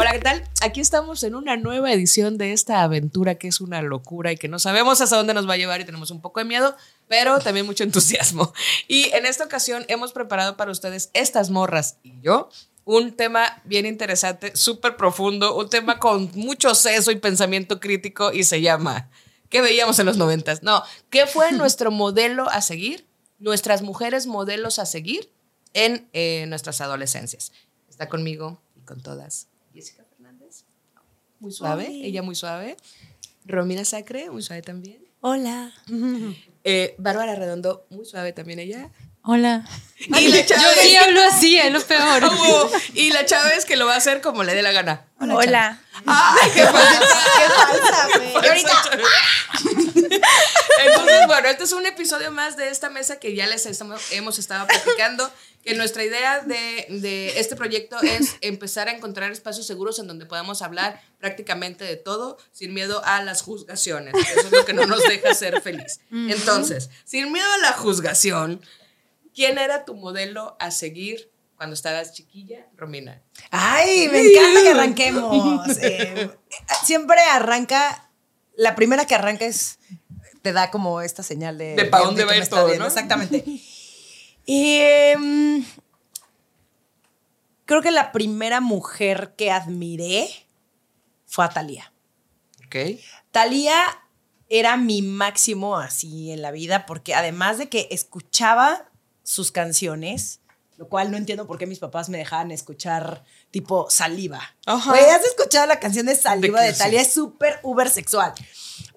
Hola, ¿qué tal? Aquí estamos en una nueva edición de esta aventura que es una locura y que no sabemos hasta dónde nos va a llevar y tenemos un poco de miedo, pero también mucho entusiasmo. Y en esta ocasión hemos preparado para ustedes estas morras y yo un tema bien interesante, súper profundo, un tema con mucho seso y pensamiento crítico y se llama ¿Qué veíamos en los noventas? No, ¿qué fue nuestro modelo a seguir? Nuestras mujeres modelos a seguir en eh, nuestras adolescencias. Está conmigo y con todas Jessica Fernández, muy suave, ella muy suave. Romina Sacre, muy suave también. Hola. Eh, Bárbara Redondo, muy suave también ella. Hola. Y la Yo Chávez, sí hablo así, es lo peor. Oh, y la Chávez que lo va a hacer como le dé la gana. Hola. ¡Ay, qué falsa! falsa, Y ahorita. Entonces, bueno, este es un episodio más de esta mesa que ya les estamos- hemos estado platicando. Que nuestra idea de, de este proyecto es empezar a encontrar espacios seguros en donde podamos hablar prácticamente de todo sin miedo a las juzgaciones. Eso es lo que no nos deja ser feliz. Entonces, sin miedo a la juzgación, ¿quién era tu modelo a seguir cuando estabas chiquilla, Romina? Ay, me encanta que arranquemos. Eh, siempre arranca, la primera que arranca es, te da como esta señal de... De pa' dónde va ir todo, viendo, ¿no? Exactamente. Y em, creo que la primera mujer que admiré fue a Thalía. ¿Ok? Talía era mi máximo así en la vida porque además de que escuchaba sus canciones, lo cual no entiendo por qué mis papás me dejaban escuchar tipo saliva. Ajá. Güey, ¿has escuchado la canción de saliva De de, Talía? Es súper uber sexual.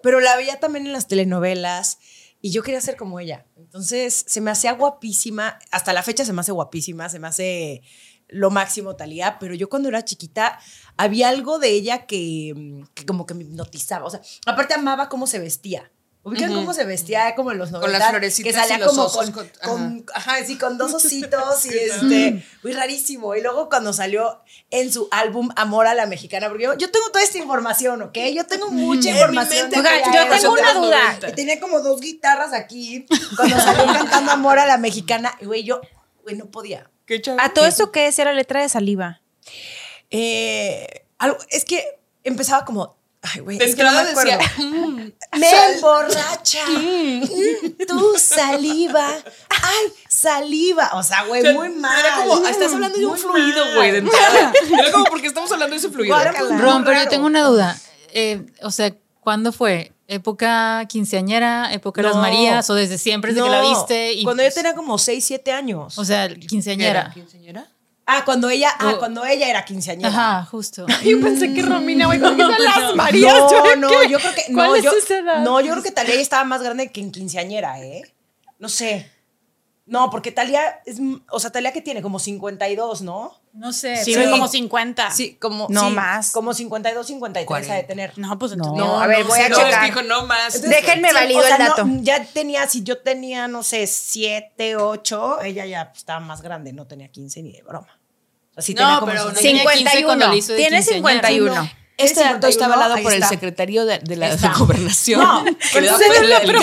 Pero la veía también en las telenovelas y yo quería ser como ella. Entonces se me hacía guapísima. Hasta la fecha se me hace guapísima, se me hace lo máximo Talía, pero yo cuando era chiquita había algo de ella que, que como que me hipnotizaba. O sea, aparte amaba cómo se vestía. ¿Ubican cómo se vestía como en los Con 90? las florecitas Que salía y los como osos con, con- con- ajá, sí, con dos ositos y este, muy rarísimo. Y luego cuando salió en su álbum Amor a la Mexicana, porque yo, yo tengo toda esta información, ¿ok? Yo tengo mucha En mi información. mente yo tengo una duda. 90. Y tenía como dos guitarras aquí cuando salió cantando Amor a la Mexicana. Y güey, yo, güey, no podía. ¿Qué? A todo esto, ¿qué es? Era letra de saliva. Eh, algo, es que empezaba como, ay, güey, De es que no me decía, "Mm, Me emborracha. Mm, tu saliva. Ay, saliva. O sea, güey, O sea, muy mal. Era como, estás hablando de un fluido, güey, de entrada. Era como, porque estamos hablando de ese fluido? Guácala. Ron, pero yo tengo una duda. Eh, o sea, ¿cuándo fue? ¿Época quinceañera? ¿Época de las. Marías? ¿O desde siempre, desde que la viste? Y, cuando yo tenía como 6, 7 años. O sea, quinceañera. ¿Quinceañera? Ah, cuando ella, ah, Oh. cuando ella era quinceañera. Ajá, justo. Yo pensé que Romina, güey, ¿cómo son las Marías? No, no, yo creo que ¿Cuál no, es yo, esa edad? no, yo creo que Talía ya estaba más grande que en quinceañera, ¿eh? No sé. No, porque Talía es, o sea, Talía que tiene como 52, ¿no? No sé. Sí, Sí. como 50. Sí, como No sí, más. Como 52, 53 ha de tener. No, pues entonces. No, a ver, voy a no, checar. dijo no más. Entonces, Déjenme sí, valido o sea, el dato. no, ya tenía, si yo tenía, no sé, 7, 8, ella ya estaba más grande, no tenía 15 ni de broma. O sea, sí No, tenía como pero no 50. tenía 15 cuando le hizo de Tiene quinceañera. 51. Este dato está 51, avalado ahí por el secretario de, de la Está. gobernación. No, sea- yo, creo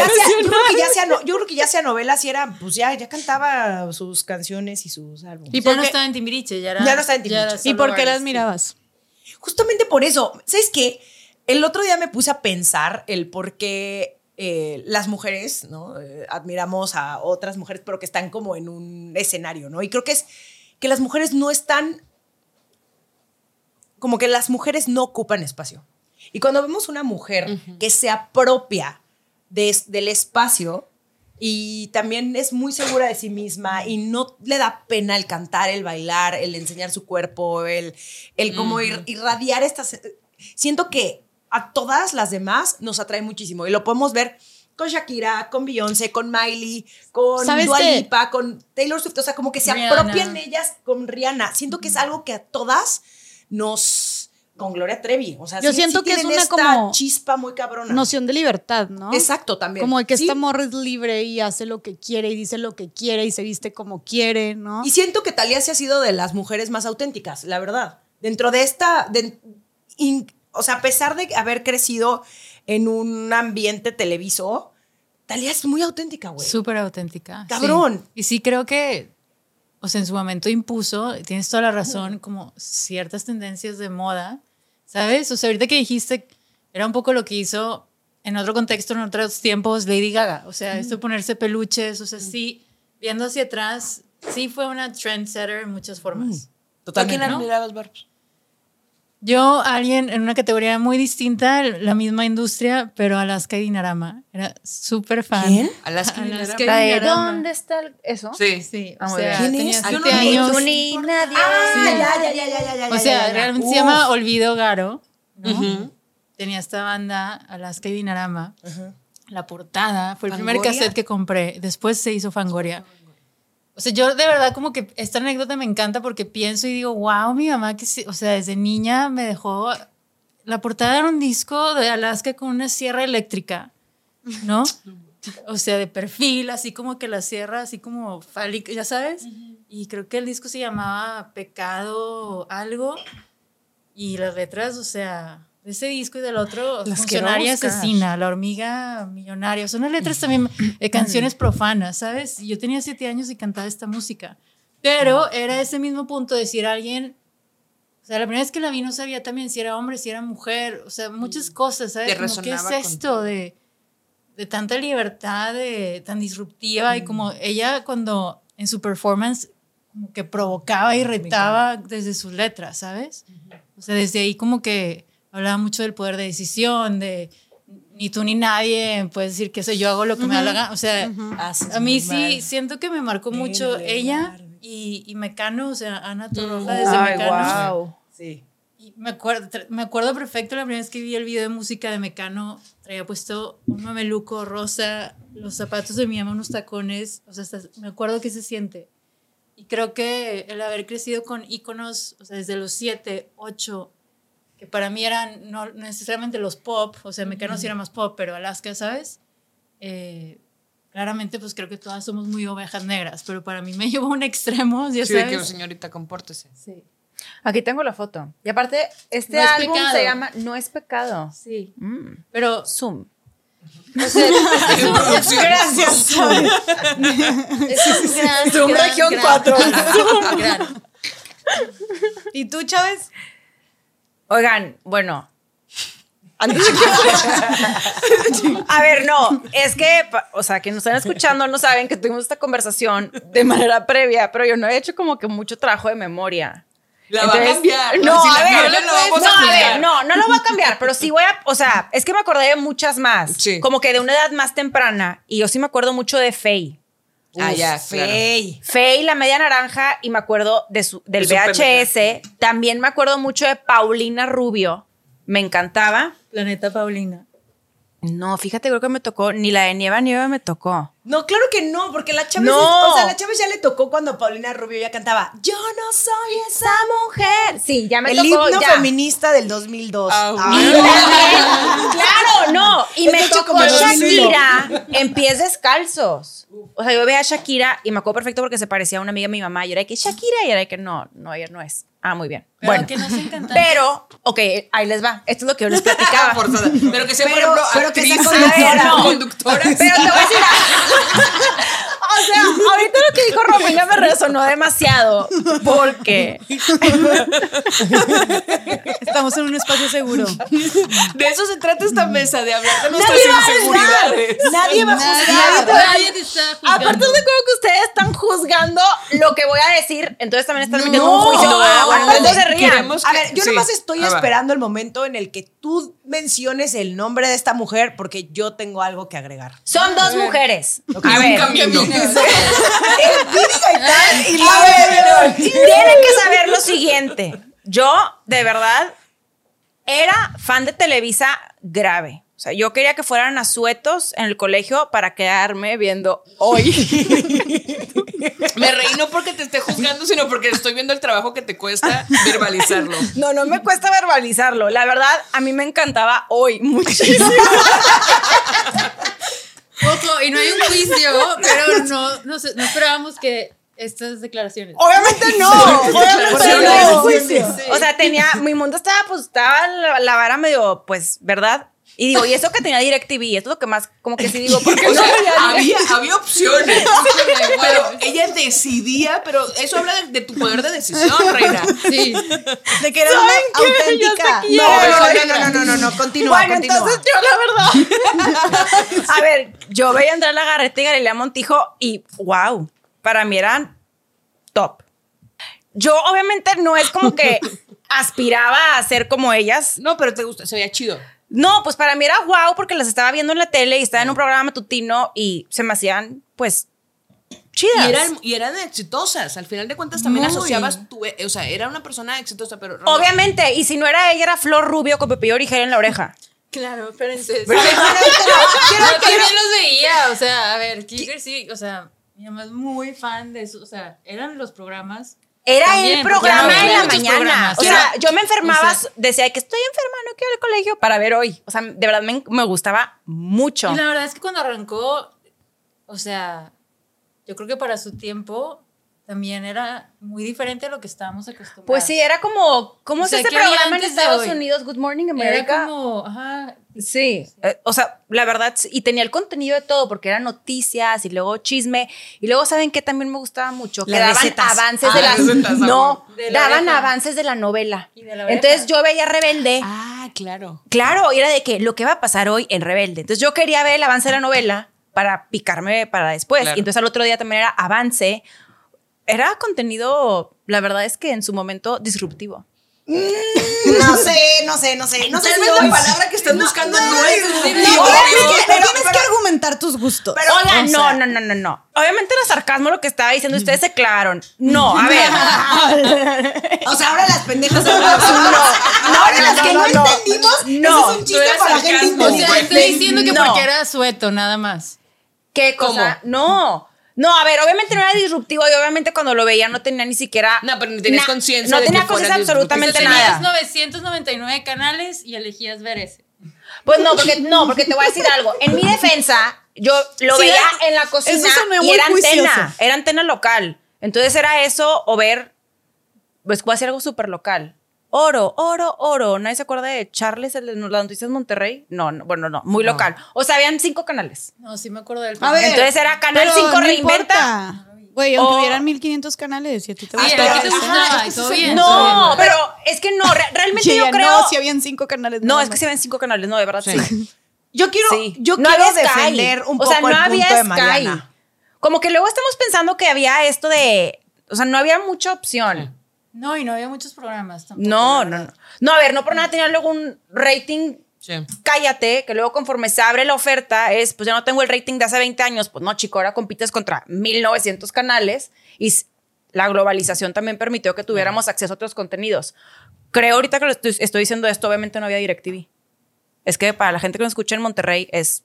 que ya sea, no- yo creo que ya sea novelas y era, pues ya, ya cantaba sus canciones y sus álbumes. Y ya no estaba en Timbiriche, ya era. Ya no estaba en Timbiriche. ¿Y por qué las mirabas? Justamente por eso, ¿sabes qué? El otro día me puse a pensar el por qué eh, las mujeres, ¿no? Eh, admiramos a otras mujeres, pero que están como en un escenario, ¿no? Y creo que es que las mujeres no están, como que las mujeres no ocupan espacio. Y cuando vemos una mujer que se apropia de del espacio y también es muy segura de sí misma y no le da pena el cantar, el bailar, el enseñar su cuerpo, el, el como ir- irradiar estas... Siento que a todas las demás nos atrae muchísimo y lo podemos ver con Shakira, con Beyoncé, con Miley, con ¿Sabes Dua? Lipa, con Taylor Swift. O sea, como que se Rihanna. apropian ellas con Rihanna. Siento que es algo que a todas nos. Con Gloria Trevi. O sea, Yo sí- siento sí que es una esta como chispa muy cabrona. Noción de libertad, ¿no? Exacto, también. Como de que Sí. esta morra es libre y hace lo que quiere y dice lo que quiere y se viste como quiere, ¿no? Y siento que Talía se ha sido de las mujeres más auténticas, la verdad. Dentro de esta. de- in- o sea, a pesar de haber crecido en un ambiente televiso, Talía es muy auténtica, güey. Súper auténtica. Cabrón. sí. Y sí creo que, o sea, en su momento impuso, tienes toda la razón, como ciertas tendencias de moda, ¿sabes? O sea, ahorita que dijiste, era un poco lo que hizo en otro contexto, en otros tiempos, Lady Gaga. O sea, esto de ponerse peluches, o sea, sí, viendo hacia atrás, sí fue una trendsetter en muchas formas. ¿Tú a quién admirabas, Barbs? Yo, alguien en una categoría muy distinta, la misma industria, pero Alaska y Dinarama. Era súper fan. ¿Quién? Alaska y Alaska Dinarama. ¿Dónde está el- eso? Sí. Sí, Ah, o sea. ¿Quién tenía es? Yo no- años. Tú ni nadie. Ah, Sí. ya, ya, ya, ya, ya, ya, O ya, sea, ya. realmente Uf. se llama Olvido Garo. ¿no? Tenía esta banda, Alaska y Dinarama. La portada fue el primer cassette que compré. Después se hizo Fangoria. O sea, yo de verdad como que esta anécdota me encanta porque pienso y digo, wow, mi mamá que, sí- o sea, desde niña me dejó... La portada era un disco de Alaska con una sierra eléctrica, ¿no? O sea, de perfil, así como que la sierra, así como fálica, ya sabes. Y creo que el disco se llamaba Pecado algo. Y las letras, o sea, de ese disco y del otro, Las Funcionaria. Asesina, La Hormiga Millonaria. Son las letras también de canciones profanas, ¿sabes? Yo tenía siete años y cantaba esta música. Pero era ese mismo punto de decir a alguien. O sea, la primera vez que la vi no sabía también si era hombre, si era mujer. O sea, muchas cosas, ¿sabes? Como, ¿Qué es esto de, de tanta libertad, de tan disruptiva? Y como ella cuando en su performance como que provocaba y retaba desde sus letras, ¿sabes? O sea, desde ahí como que hablaba mucho del poder de decisión, de ni tú ni nadie puedes decir que eso yo hago lo que me da la gana. O sea, Haces a mí sí mal. siento que me marcó mucho Verde, ella y, y Mecano, o sea, Ana Torroja desde Ay, Mecano. wow. Sí. Y me acuerdo, me acuerdo perfecto la primera vez que vi el video de música de Mecano, traía puesto un mameluco rosa, los zapatos de mi mamá, unos tacones, o sea, hasta- me acuerdo que se siente. Y creo que el haber crecido con íconos, o sea, desde los siete, ocho, que para mí eran no necesariamente los pop, o sea, Mecano sí era más pop, pero Alaska, ¿sabes? Eh, claramente, pues creo que todas somos muy ovejas negras, pero para mí me llevó a un extremo, ya Sí, de sabes. que señorita, compórtese. Sí. Aquí tengo la foto. Y aparte, este No es álbum pecado. se llama No es pecado. Sí. Mm. Pero Zoom. Gracias. es un gran, Zoom gran, región gran, cuatro. gran, gran. ¿Y tú, Chávez? Oigan, bueno. Que- A ver, no, es que, o sea, que nos están escuchando no saben que tuvimos esta conversación de manera previa, pero yo no he hecho como que mucho trabajo de memoria. La va a Entonces, cambiar. No, Si a ver, vamos no, a a ver, no, no lo voy a cambiar, pero sí voy a, o sea, es que me acordé de muchas más, Sí. como que de una edad más temprana, y yo sí me acuerdo mucho de Faye. Ah, ya, claro. Fey. Faye, la media naranja, y me acuerdo de su, del De VHS. También me acuerdo mucho de Paulina Rubio. Me encantaba. Planeta Paulina. No, fíjate, creo que me tocó, ni la de Nieva Nieva me tocó. No, claro que no, porque la Chávez, No. o sea, la Chávez ya le tocó cuando Paulina Rubio ya cantaba Yo no soy esa mujer. Sí, ya me El tocó. himno ya. feminista del 2002. Ah, Ah, Y también- claro, no. Y Es me tocó como 2001. Shakira en pies descalzos. O sea, yo veía a Shakira y me acuerdo perfecto porque se parecía a una amiga de mi mamá. Y era de que Shakira y era de que no, no, ella no es. Ah, muy bien. Pero bueno, que pero, ok, ahí les va. Esto es lo que yo les platicaba. Pero que sea, por ejemplo, pero que sea conductora. no, No. conductora. Pero te voy a decir O sea, ahorita lo que dijo Romina me resonó demasiado porque Estamos en un espacio seguro. De eso se trata esta mesa, de hablar de nuestras Nadie va a. Nadie va a juzgar. Nadie te está juzgando. aparte de creo que ustedes están juzgando lo que voy a decir, entonces también están metiendo No, un juicio. no, bueno, no, entonces se rían. A ver, yo Sí. nomás estoy esperando el momento en el que tú menciones el nombre de esta mujer porque yo tengo algo que agregar. Son dos mujeres. Y A un ver, camino. y ver, tienen que saber lo siguiente. Yo, de verdad, era fan de Televisa grave. O O sea, yo quería que fueran asuetos en el colegio para quedarme viendo hoy. Me reí no porque te esté juzgando, sino porque estoy viendo el trabajo que te cuesta verbalizarlo. No, no me cuesta verbalizarlo. La verdad, a mí me encantaba hoy muchísimo. Ojo, y no hay un juicio, pero no, no, sé, no esperábamos que estas declaraciones. Obviamente no. Obviamente no no. O sea, tenía, mi mundo estaba, pues, estaba la, la vara medio, pues, ¿verdad? Y digo, y eso que tenía DirecTV, esto es lo que más, como que sí digo, porque O no sea, veía había, había opciones. Pero ella decidía, pero eso habla de, de tu poder de decisión, reina. Sí. De que era una auténtica. No, no, no, no, no, no, no, continúa, Bueno, continúa. entonces yo la verdad. A ver, yo veía a Andrea Lagarreta y Galilea Montijo y wow, para mí eran top. Yo obviamente no es como que aspiraba a ser como ellas. No, pero te gusta, se veía chido. No, pues para mí era wow porque las estaba viendo en la tele y estaba en un programa matutino y se me hacían pues chidas. Y eran, y eran exitosas. Al final de cuentas también Muy. asociabas tu. O sea, era una persona exitosa, pero. Obviamente, y si no era ella, era Flor Rubio con Pepillo Origel en la oreja. Claro, espérense. Pero, Yo quiero- también los veía, o sea, a ver, Kicker sí, o sea, mi mamá es muy fan de eso, o sea, eran los programas. Era También, el programa no, en la mañana. O sea, Era- yo me enfermaba, o sea- decía que estoy enferma, no quiero ir al colegio para ver hoy. O sea, de verdad me, me gustaba mucho. Y la verdad es que cuando arrancó, o sea, yo creo que para su tiempo también era muy diferente a lo que estábamos acostumbrados. Pues sí, era como, ¿cómo O es sea, ¿qué había programa en Estados hoy? Unidos? Good Morning Era America. como, ajá, Sí, eh, o sea, la verdad, y tenía el contenido de todo, porque eran noticias y luego chisme, y luego, ¿saben qué también me gustaba mucho? Que Las daban recetas. avances Ah, de la... recetas, no, amor. De la daban oreja. avances de la novela. Y de la oreja. Entonces yo veía Rebelde, Ah, claro. claro, y era de que lo que va a pasar hoy en Rebelde. Entonces yo quería ver el avance de la novela para picarme para después. Claro. Y entonces al otro día también era avance. Era contenido, la verdad es que en su momento disruptivo. No sé, no sé, no sé. No sé si la palabra que estás buscando no, es No, tienes que argumentar tus gustos. Oigan, O no, sea, no, no, no, no. Obviamente era sarcasmo lo que estaba diciendo. Ustedes se clavaron. No, a ver. O sea, ahora las pendejas son las No, Ahora las que no, no, no. entendimos, No, eso es un chiste para gente o sea, estoy diciendo que No. porque era sueto, nada más. ¿Qué cosa? No. No, a ver, obviamente no era disruptivo y obviamente cuando lo veía no tenía ni siquiera. No, pero ni tenías conciencia No de tenía conciencia absolutamente Tenías nada. 999 canales y elegías ver ese. Pues no, porque no, porque te voy a decir algo. En mi defensa, yo lo Sí, veía en la cocina y era juicioso. antena, era antena local. Entonces era eso o ver, pues voy a decir algo súper local. Oro, oro, oro. ¿Nadie se acuerda de Charles, el de las noticias de Monterrey? No, no, bueno, no, muy local. O sea, habían cinco canales. No, sí me acuerdo del A ver, Entonces era Canal pero 5 no reinventa. importa. Güey, aunque O- hubieran 1500 canales y a ti te Sí, gustaba. No, pero es que no, re- realmente Sí, yo creo. No, si habían cinco canales. No, es que se ven cinco canales, no, de verdad sí. Yo quiero, Sí. yo No quiero Sky. defender un o poco sea, no el había punto de Sky. Mariana. Como que luego estamos pensando que había esto de. O sea, no había mucha opción. No, y no había muchos programas tampoco. No, no, no. No, a ver, no por nada tenía luego un rating. Sí. Cállate, que luego conforme se abre la oferta es, pues ya no tengo el rating de hace 20 años, pues no, chico, ahora compites contra 1900 canales y la globalización también permitió que tuviéramos acceso a otros contenidos. Creo ahorita que lo estoy, estoy diciendo esto, obviamente no había DirecTV. Es que para la gente que nos escucha en Monterrey es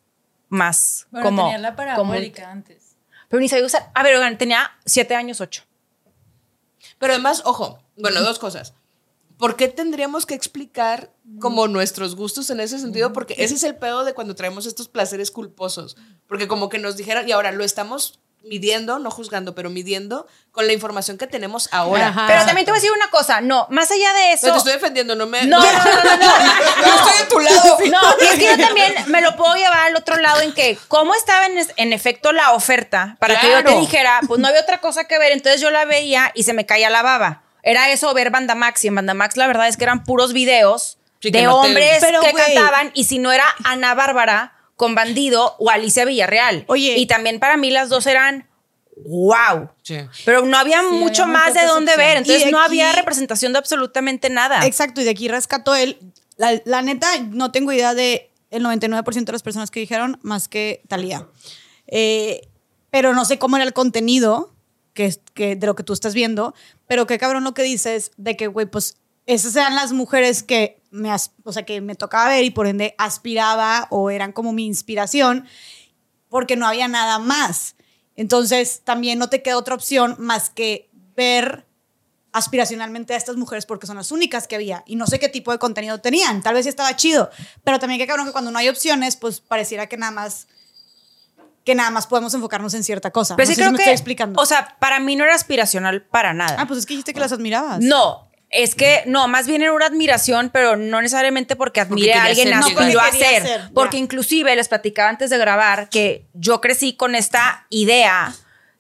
más Bueno, como... tenía la parabólica antes. Pero ni sabía usar. A ver, oigan, tenía 7 años, 8. Pero además, ojo, bueno, dos cosas. ¿Por qué tendríamos que explicar como nuestros gustos en ese sentido? Porque ese es el pedo de cuando traemos estos placeres culposos. Porque como que nos dijeron, y ahora lo estamos midiendo, no juzgando, pero midiendo con la información que tenemos ahora. Ajá. Pero también te voy a decir una cosa. No, más allá de eso... Pero te estoy defendiendo, no me... No, no, no, no, no. Yo estoy de tu lado. No, y es que yo también me lo puedo llevar al otro lado en que, ¿cómo estaba en, en efecto la oferta para que yo te dijera, pues no había otra cosa que ver? Entonces yo la veía y se me caía la baba. Era eso ver Bandamax y en Bandamax la verdad es que eran puros videos Sí, de no te- hombres Pero, que cantaban y si no era Ana Bárbara con Bandido o Alicia Villarreal. Oye. Y también para mí las dos eran wow. Sí. Pero no había Sí, mucho había más de dónde ver. Entonces no había representación de absolutamente nada. Exacto, y de aquí rescató él. La, la neta, no tengo idea de el 99% de las personas que dijeron, más que Talía. pero no sé cómo era el contenido que, es- que, de lo que tú estás viendo, pero qué cabrón lo que dices de que, güey, pues esas eran las mujeres que me, o sea, que me tocaba ver y por ende aspiraba o eran como mi inspiración, porque no había nada más. Entonces también no te queda otra opción más que ver aspiracionalmente a estas mujeres porque son las únicas que había y no sé qué tipo de contenido tenían. Tal vez sí estaba chido, pero también que cabrón que cuando no hay opciones, pues pareciera que nada más que nada más podemos enfocarnos en cierta cosa. Pero no sí sé creo si me que, estoy explicando. o sea, para mí no era aspiracional para nada. ah, pues es que dijiste que las admirabas. No, es que no, más bien era una admiración, pero no necesariamente porque admire a alguien a quien lo era. hacer. Porque Porque ya. inclusive les platicaba antes de grabar que yo crecí con esta idea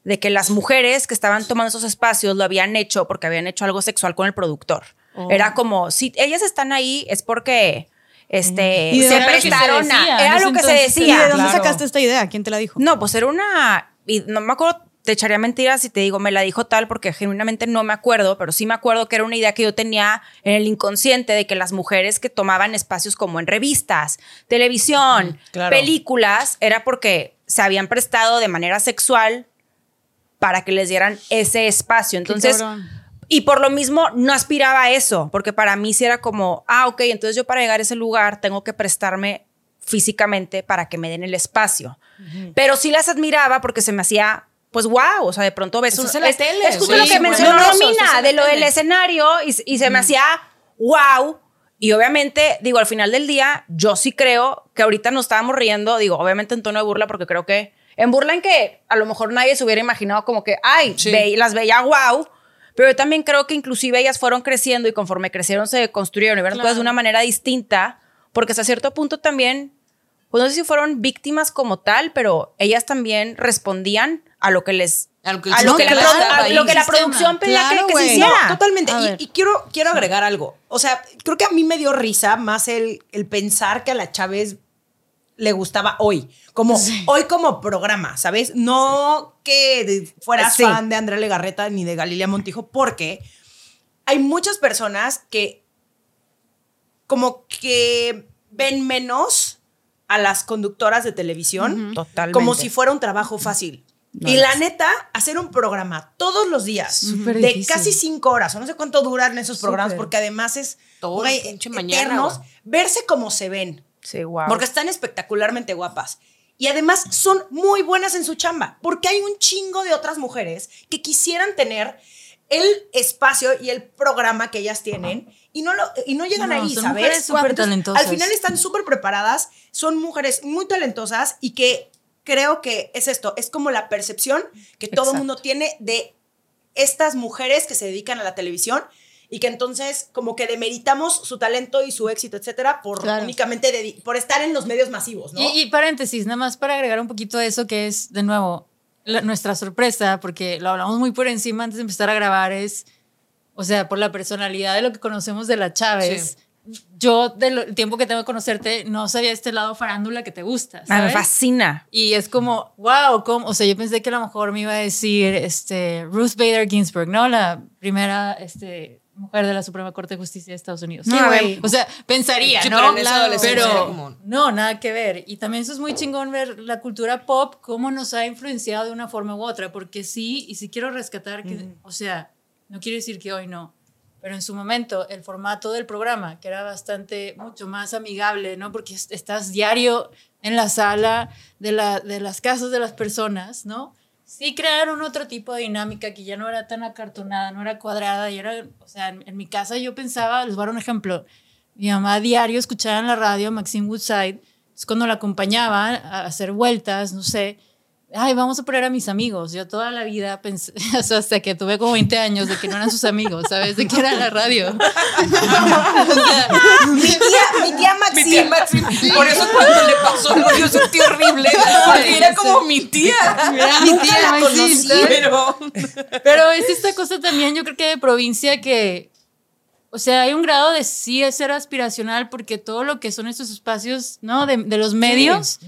de que las mujeres que estaban tomando esos espacios lo habían hecho porque habían hecho algo sexual con el productor. Oh. Era como, si ellas están ahí es porque este, ¿Y de se dónde era lo que se prestaron a... decía Era lo que se decía. de dónde Claro. sacaste esta idea? ¿Quién te la dijo? No, pues era una. y no me acuerdo, te echaría mentiras si te digo, me la dijo tal, porque genuinamente no me acuerdo, pero sí me acuerdo que era una idea que yo tenía en el inconsciente de que las mujeres que tomaban espacios como en revistas, televisión, claro. películas, era porque se habían prestado de manera sexual para que les dieran ese espacio. Entonces. Y por lo mismo no aspiraba a eso, porque para mí sí era como, ah, ok, entonces yo para llegar a ese lugar tengo que prestarme físicamente para que me den el espacio. Pero sí las admiraba porque se me hacía, pues wow, o sea, de pronto ves un- en la es, tele, es justo sí, lo que mencionó Romina, de lo del escenario, y, y se me hacía wow. Y obviamente, digo, al final del día, yo sí creo que ahorita nos estábamos riendo, digo, obviamente en tono de burla, porque creo que en burla en que a lo mejor nadie se hubiera imaginado como que, ay, Sí. ve- las veía wow. Pero yo también creo que inclusive ellas fueron creciendo y conforme crecieron se construyeron y vieron cosas de una manera distinta, porque hasta cierto punto también, pues no sé si fueron víctimas como tal, pero ellas también respondían a lo que les... A lo que el a lo que, la, a lo que producción pedía que- Claro, que, se güey. hiciera. No, totalmente. A Y, quiero, quiero agregar algo. O sea, creo que a mí me dio risa más el, el pensar que a la Chávez le gustaba hoy. Como hoy como programa, ¿sabes? No que de- fueras Sí. fan de Andrea Legarreta ni de Galilea Montijo, porque hay muchas personas que como que ven menos a las conductoras de televisión como si fuera un trabajo fácil. Y la neta, hacer un programa todos los días Súper de difícil. casi cinco horas, o no sé cuánto duran esos programas, Súper. porque además es Todo mañana, eternos, güey. verse como se ven, Sí, wow. porque están espectacularmente guapas. Y además son muy buenas en su chamba, porque hay un chingo de otras mujeres que quisieran tener el espacio y el programa que ellas tienen y no, lo, y no llegan No, ahí, son ¿sabes? mujeres súper talentosas. Al final están súper preparadas, son mujeres muy talentosas y que creo que es esto, es como la percepción que todo el mundo tiene de estas mujeres que se dedican a la televisión y que entonces como que demeritamos su talento y su éxito, etcétera, por Claro. únicamente por estar en los medios masivos, ¿no? Y, y paréntesis, nada más para agregar un poquito a eso que es, de nuevo, la- nuestra sorpresa, porque lo hablamos muy por encima antes de empezar a grabar, es, o sea, por la personalidad de lo que conocemos de la Chávez. Yo, del tiempo que tengo de conocerte, no sabía este lado farándula que te gusta. Ah, me fascina. Y es como, wow, ¿cómo? o sea, yo pensé que a lo mejor me iba a decir este, Ruth Bader Ginsburg, ¿no? La primera este, mujer de la Suprema Corte de Justicia de Estados Unidos. No, ver. O sea, pensaría, Sí, ¿no? pero no, nada que ver. Y también eso es muy chingón ver la cultura pop, cómo nos ha influenciado de una forma u otra, porque sí, y sí quiero rescatar que, o sea, no quiere decir que hoy no, pero en su momento el formato del programa, que era bastante, mucho más amigable, ¿no? Porque est- estás diario en la sala de, la, de las casas de las personas, ¿no? Sí crearon otro tipo de dinámica que ya no era tan acartonada, no era cuadrada, y era, o sea, en, mi casa yo pensaba, les voy a dar un ejemplo, mi mamá diario escuchaba en la radio Maxine Woodside, es cuando la acompañaba a hacer vueltas, no sé, ay, vamos a poner a mis amigos. Yo toda la vida pensé, o sea, hasta que tuve como 20 años, de que no eran sus amigos, ¿sabes? De que era la radio. mi tía, mi tía Mi tía Maxine. Maxine. Por eso cuando le pasó lo yo sentí horrible. Porque era como mi tía. Mi tía la Maxine, conocí, ¿sabes? Pero. Pero es esta cosa también, yo creo que de provincia que, o sea, hay un grado de sí es ser aspiracional porque todo lo que son estos espacios, ¿no? De, de los medios,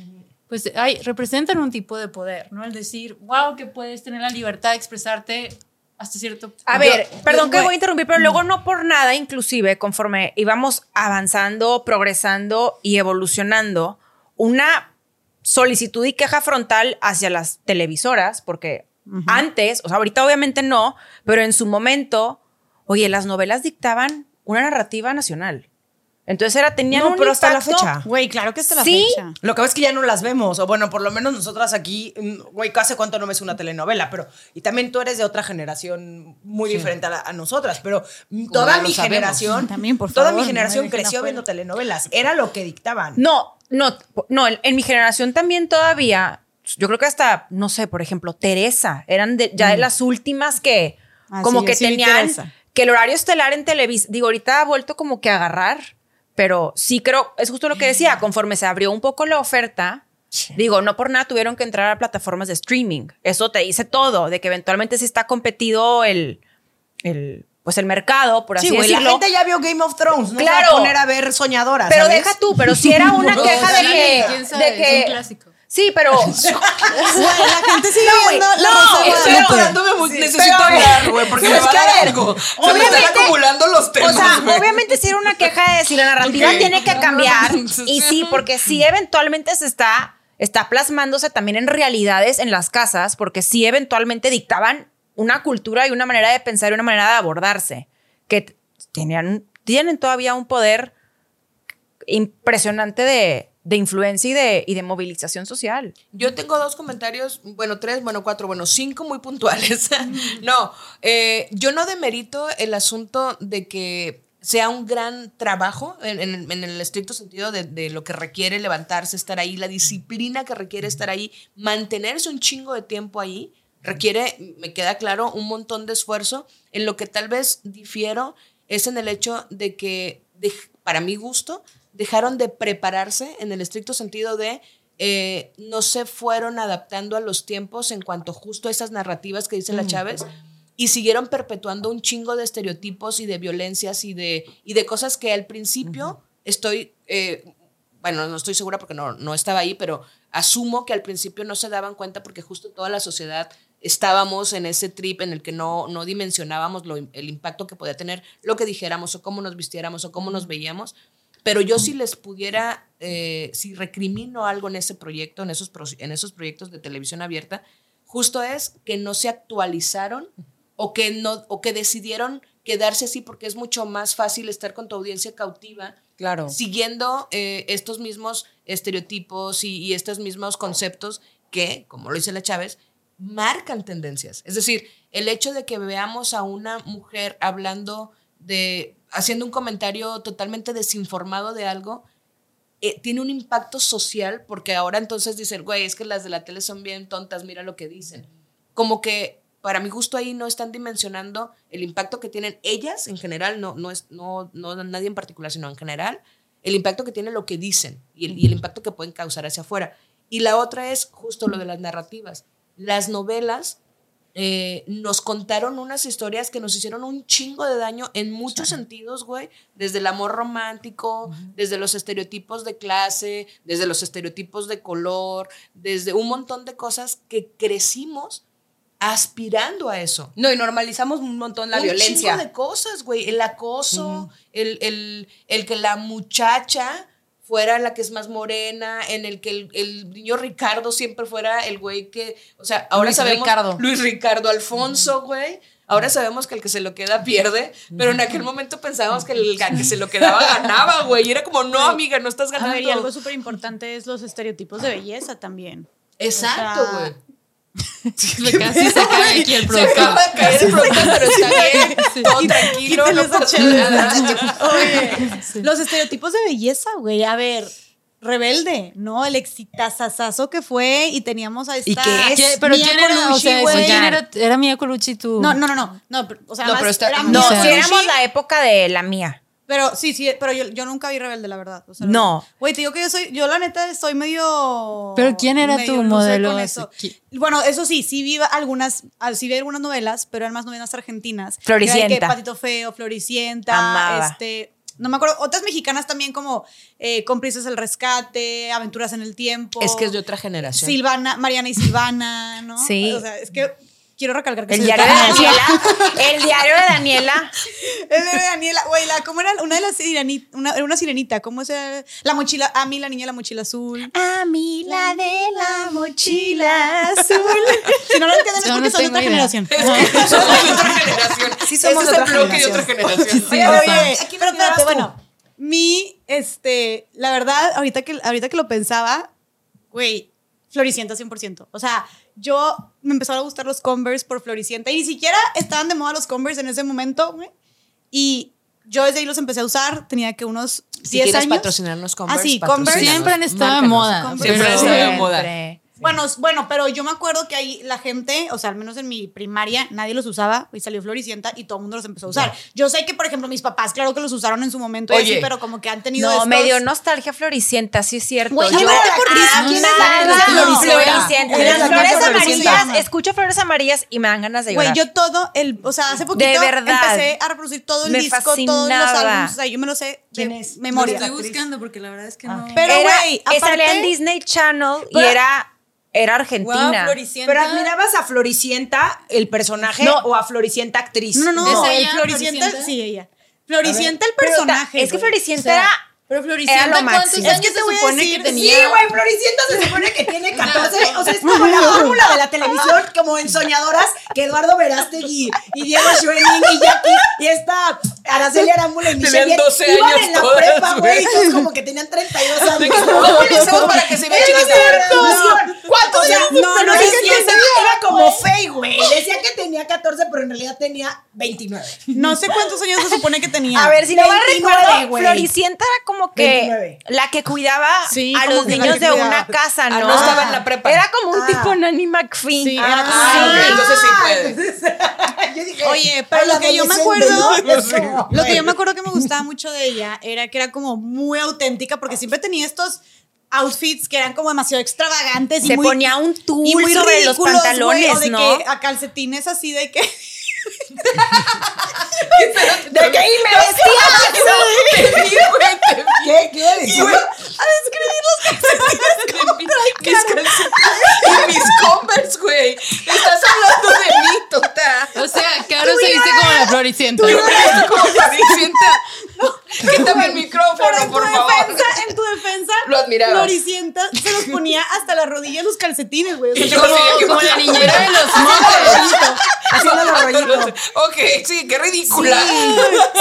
pues hay, representan un tipo de poder, ¿no? El decir, wow, que puedes tener la libertad de expresarte hasta cierto punto. A ver, Yo- perdón que voy a interrumpir, pero luego no por nada, inclusive conforme íbamos avanzando, progresando y evolucionando, una solicitud y queja frontal hacia las televisoras, porque antes, o sea, ahorita obviamente no, pero en su momento, oye, las novelas dictaban una narrativa nacional. Entonces era, tenían No, un pero hasta la fecha. Güey, claro que está la Sí. fecha. Lo que pasa es que ya no las vemos, o bueno, por lo menos nosotras aquí, mm, güey, ¿hace cuánto no ves una telenovela? Pero, y también tú eres de otra generación muy diferente a, la- a nosotras, pero mm, toda mi generación, También, por toda favor, mi no generación creció viendo telenovelas, era lo que dictaban. No, no, no, en, en mi generación también todavía, yo creo que hasta, no sé, por ejemplo, Teresa, eran de- ya de las últimas que Ah, como sí, que sí tenían, Teresa. que el horario estelar en Televisa, digo, ahorita ha vuelto como que a agarrar, pero sí creo, es justo lo que decía, conforme se abrió un poco la oferta, digo, no por nada tuvieron que entrar a plataformas de streaming, eso te dice todo, de que eventualmente sí está competido el, el pues el mercado, por así Sí, güey, la decirlo. gente ya vio Game of Thrones, no Claro. se va a poner a ver soñadoras. Pero ¿sabes? deja tú, pero si era una queja de que, quién sabe, de es que un clásico. Sí, pero Güey, la gente sigue No, viendo la no, Rosa de Estoy Sí, necesito hablar, güey, porque me va a dar algo. Se me están obviamente- acumulando los temas, o sea, güey. obviamente sí era una queja de si la narrativa Ok. tiene que cambiar y sí, porque sí eventualmente se está está plasmándose también en realidades en las casas, porque sí eventualmente dictaban una cultura y una manera de pensar y una manera de abordarse que tenían tienen todavía un poder impresionante de, de influencia y de, y de movilización social. Yo tengo dos comentarios, bueno, tres, bueno, cuatro, bueno, cinco muy puntuales. no, eh, yo no demerito el asunto de que sea un gran trabajo en, el estricto sentido de, lo que requiere levantarse, estar ahí, la disciplina que requiere estar ahí, mantenerse un chingo de tiempo ahí, requiere, me queda claro, un montón de esfuerzo. En lo que tal vez difiero es en el hecho de que, para mi gusto, dejaron de prepararse en el estricto sentido de eh, no se fueron adaptando a los tiempos en cuanto justo a esas narrativas que dice la Chávez y siguieron perpetuando un chingo de estereotipos y de violencias y de, y de cosas que al principio estoy, eh, bueno, no estoy segura porque no, no estaba ahí, pero asumo que al principio no se daban cuenta porque justo toda la sociedad estábamos en ese trip en el que no, no dimensionábamos lo- el impacto que podía tener lo que dijéramos o cómo nos vistiéramos o cómo nos veíamos. Pero yo si les pudiera, eh, si recrimino algo en ese proyecto, en esos, en esos proyectos de televisión abierta, justo es que no se actualizaron o que, no, o que decidieron quedarse así porque es mucho más fácil estar con tu audiencia cautiva Claro. siguiendo eh, estos mismos estereotipos y, y estos mismos conceptos que, como lo dice la Chávez, marcan tendencias. Es decir, el hecho de que veamos a una mujer hablando de, haciendo un comentario totalmente desinformado de algo, eh, tiene un impacto social porque ahora entonces dicen, güey, es que las de la tele son bien tontas, mira lo que dicen. Como que para mi gusto ahí no están dimensionando el impacto que tienen ellas en general, no, no es no, no nadie en particular, sino en general, el impacto que tiene lo que dicen y el, y el impacto que pueden causar hacia afuera. Y la otra es justo lo de las narrativas. Las novelas eh, nos contaron unas historias que nos hicieron un chingo de daño en muchos sentidos, güey. Desde el amor romántico, desde los estereotipos de clase, desde los estereotipos de color, desde un montón de cosas que crecimos aspirando a eso. No, y normalizamos un montón la un violencia. chingo de cosas, güey. El acoso, el, el- el que la muchacha fuera la que es más morena, en el que el, el niño Ricardo siempre fuera el güey que, o sea, ahora Luis sabemos Ricardo. Luis Ricardo Alfonso, güey. Ahora sabemos que el que se lo queda pierde, pero en aquel momento pensábamos que el que se lo quedaba ganaba, güey. Y era como, no, amiga, no estás A ganando. ver, y algo súper importante es los estereotipos de belleza también. Exacto, o sea, güey. Casi se cae aquí el Se productor. el productor, pero está bien. Todo tranquilo, Quítale no pasa nada. Oye, los estereotipos de belleza, güey. A ver, rebelde, ¿no? El exitazazazo que fue y teníamos a esta. ¿Y qué es? ¿Qué- ¿Pero Mia quién era? O Colucci, sea, güey. ¿quién era? Era Mia Colucci tú. No, no, no, no. no pero- o sea, No, más pero está- era no, si éramos la época de la mía. Pero sí, sí, pero yo, yo nunca vi rebelde, la verdad. o sea, No. Güey, te digo que yo soy, yo la neta soy medio. Pero ¿quién era medio tu modelo Bueno, eso sí, sí vi algunas, ah, sí vi algunas novelas, pero eran más novelas argentinas. Floricienta. Que Patito Feo, Floricienta, Amaba. este. No me acuerdo, otras mexicanas también como eh, Cómplices del Rescate, Aventuras en el Tiempo. Es que es de otra generación. Silvana, Mariana y Silvana, ¿no? Sí. O sea, es que quiero recalcar que El diario de generación. Daniela. El diario de Daniela. El de Daniela, güey, la, ¿cómo era? Una de las sirenita, una, era una sirenita, ¿cómo es? el- La mochila, a mí la niña de la mochila azul. A mí la de la mochila azul. Si no lo entienden es porque no son de otra idea. generación. somos de otra generación. Sí somos de es el otra bloque de generación. otra generación. Oye, Oye, oye, ¿a quién pero espérate, bueno. mi, este, la verdad, ahorita que, ahorita que lo pensaba, güey, Floricienta 100%. O sea, yo me empezaron a gustar los Converse por Floricienta y ni siquiera estaban de moda los Converse en ese momento, güey. Y yo desde ahí los empecé a usar, tenía que unos 10 Si quieres años. patrocinarnos Converse, Ah, sí, Converse. Siempre han estado de moda. Converse. Siempre han estado de Siempre. Moda. Bueno, bueno, pero yo me acuerdo que ahí la gente, o sea, al menos en mi primaria, nadie los usaba y salió Floricienta y todo el mundo los empezó a usar. Yo sé que, por ejemplo, mis papás, claro que los usaron en su momento, y Oye. así, pero como que han tenido No, estos- me dio nostalgia floricienta, sí es cierto. Güey, yo por ¿Quién es la las Floricienta? la flores amarillas, escucho flores amarillas y me dan ganas de Güey, llorar. yo todo el, o sea, hace poquito De verdad. empecé a reproducir todo el Me disco, todos los álbumes, o sea, yo me lo sé de ¿Quién es? Lo memoria. estoy buscando porque la verdad es que no. Pero, güey, esa salía en Disney Channel y era, era argentina. Wow, Floricienta. Pero admirabas a Floricienta, el personaje, No. o a Floricienta actriz. No, no, ¿Es no, Floricienta, Floricienta? sí, ella. Floricienta el personaje. es que. Floricienta O sea, era... Pero Floricienta, lo ¿cuántos años Es que se supone decir, que Sí, tenía? güey, Floricienta se supone que tiene 14. O sea, es como la fórmula de la televisión, como en Soñadoras, que Eduardo Verástegui y Diego Schwenning y Jackie y esta Araceli Arámbula y Michelle Tenían 12 iban años en la todas, prepa, güey. como que tenían 32 años. ¿Cómo le hacemos para que se vea chiquita? cierto. ¿Cuántos años? No, No, no, no, es que era como Faye, güey. Decía que tenía 14, pero en realidad tenía 29. No sé cuántos años se supone que tenía. A ver, si no me 29, recuerdo, güey. Floricienta era como que 29. la que cuidaba Sí, a como los que niños que de cuidaba. una casa, Ah, ¿no? no estaba en la prepa. Era como un Ah. tipo Nanny McPhee. Sí, era como- Ah, Sí. entonces sí puede. Yo dije, Oye, pero "Ay, lo que yo me acuerdo, ¿no? Eso, lo que yo me acuerdo que me gustaba mucho de ella era que era como muy auténtica porque siempre tenía estos outfits que eran como demasiado extravagantes y Se muy, ponía un tul y muy sobre los ridículos, pantalones, o de ¿no? que a calcetines así de que ¿De qué? Me vestía ¿Qué? ¿Qué a decir? Mis calcetines y mis Converse, güey. Estás hablando de mí, tota. O sea, Caro se viste como la Floricienta. Como Floricienta. Quítame el micrófono, por favor. en tu defensa, Lo admirabas. Floricienta se los ponía hasta las rodillas los calcetines, güey. Que- Como la niñera de los mocos. Haciendo los rollitos. Ok, sí, qué ridícula.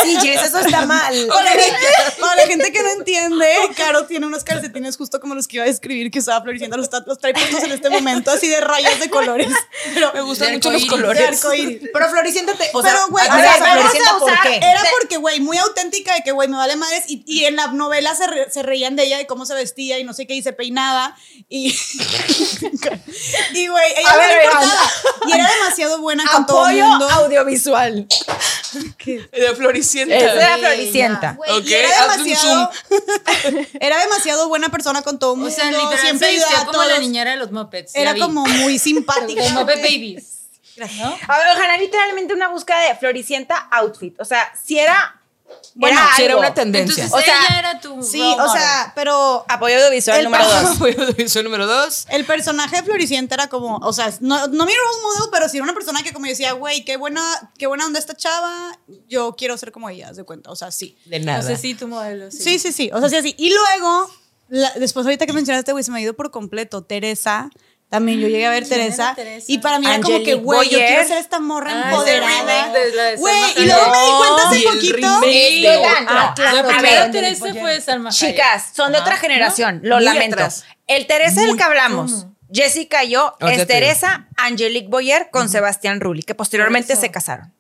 Sí, Jess, eso está mal. Para la, gente, para la gente que no entiende, Caro tiene unos calcetines justo como los que iba a describir que usaba Floricienta, los, los trae puestos en este momento, así de rayas de colores. Pero, Me gustan mucho los colores. Pero Floricienta te. O sea, Pero, güey, admiras o sea, a vamos Floricienta a ¿por qué? Era porque, güey, muy auténtica de que, güey, me vale madres. Y, y en la novela se, re- se reían de ella, de cómo se vestía y no sé qué, y se peinaba. Y, y güey, ella A no ver, le importaba. Y era demasiado buena Apoyo mundo. audiovisual. De Floricienta. Esa era Floricienta. Güey, Ok, y era haz un demasiado, era demasiado buena persona con todo el O mundo. sea, literal siempre se a como la todos. niñera de los Muppets. Era como muy simpática. Los Muppet. Babies. ¿No? A ver, ojalá literalmente una búsqueda de Floricienta outfit. O sea, si era. Bueno, era sí era una tendencia. Entonces O sea, ella era tu. Sí, o sea, pero Apoyo audiovisual número dos. Soy número dos. El personaje de Floricienta era como, o sea, no, no mi role model, pero sí era una persona que como decía, güey, qué buena, qué buena onda esta chava, yo quiero ser como ella, haz de cuenta, o sea, sí. De O nada. sea, sí, tu modelo. Sí, Sí, sí, sí, o sea, sí, así. Y luego, la- después ahorita que mencionaste, güey, se me ha ido por completo, Teresa. También yo llegué a ver ¿Quién era Teresa, Teresa? y para mí era como que, güey, yo quiero ser esta morra Ah, empoderada. Güey, y luego me di cuenta hace Y el poquito. no, claro, la primera Teresa fue Salma. Chicas, son de otra generación, lo Muy lamento. atrás. El Teresa del que hablamos, Jessica y yo, es. Teresa Angelique Boyer con Sebastián Rulli, que posteriormente se casaron.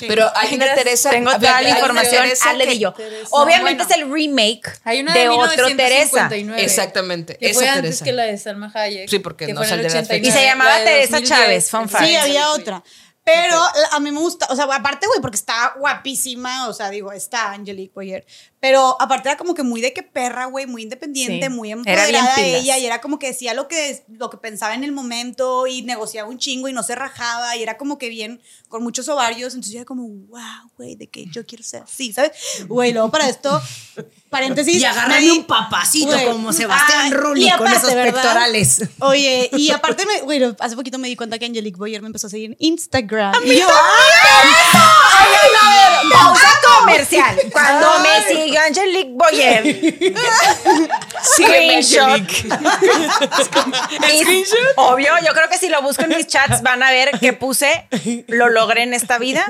Pero hay una Teresa. Tengo hay una información, Teresa hazle di yo. Teresa. Obviamente Bueno. es el remake Hay una de, de, otro Teresa. 1959, Exactamente, Que esa fue antes Teresa. que la de Salma Hayek. Sí, porque que no. 89, Y se llamaba de Teresa 2010. Chávez, fun fact. Sí, había otra. Pero a mí me gusta, o sea, aparte, güey, porque está guapísima, o sea, digo, está Angelique Boyer. Pero aparte era como que muy de que perra, güey, muy independiente, Sí. muy Era empoderada bien ella. Y era como que decía lo que, lo que pensaba en el momento y negociaba un chingo y no se rajaba. Y era como que bien, con muchos ovarios. Entonces yo era como, wow, güey, de que yo quiero ser así, ¿sabes? Güey, luego para esto, paréntesis. Y agarrarle me di- un papacito como Sebastián Ah, Rulli con esos ¿verdad? pectorales. Oye, y aparte, me, güey, hace poquito me di cuenta que Angelique Boyer me empezó a seguir en Instagram. Y yo, Pausa comercial. Cuando me siguió Angelique Boyer. Screenshot. Y, Obvio, yo creo que si lo busco en mis chats van a ver que puse lo logré en esta vida.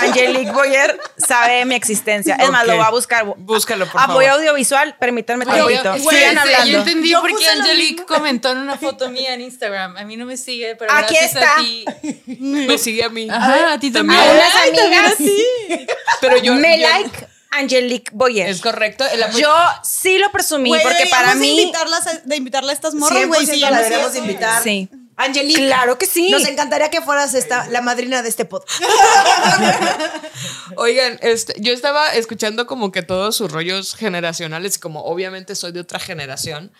Angelique Boyer sabe mi existencia. Es más, lo va a buscar. Búscalo, por Apoyo favor. audiovisual, permítanme tantito. Sigan hablando. Yo entendí Yo por qué Angelique comentó en una foto mía en Instagram. A mí no me sigue, pero Aquí gracias está. a ti. Me sigue a mí. Ajá, a ti A también. unas amigas Pero yo. me yo- like Angelique Boyer. Es correcto. Yo sí lo presumí porque para mí. invitarlas a- de invitarla a estas morras, 100% güey. Si ya la no deberíamos sé. de invitar. Sí. Angelique. Claro que sí. Nos encantaría que fueras esta, la madrina de este podcast. Oigan, este, yo estaba escuchando como que todos sus rollos generacionales, como obviamente soy de otra generación.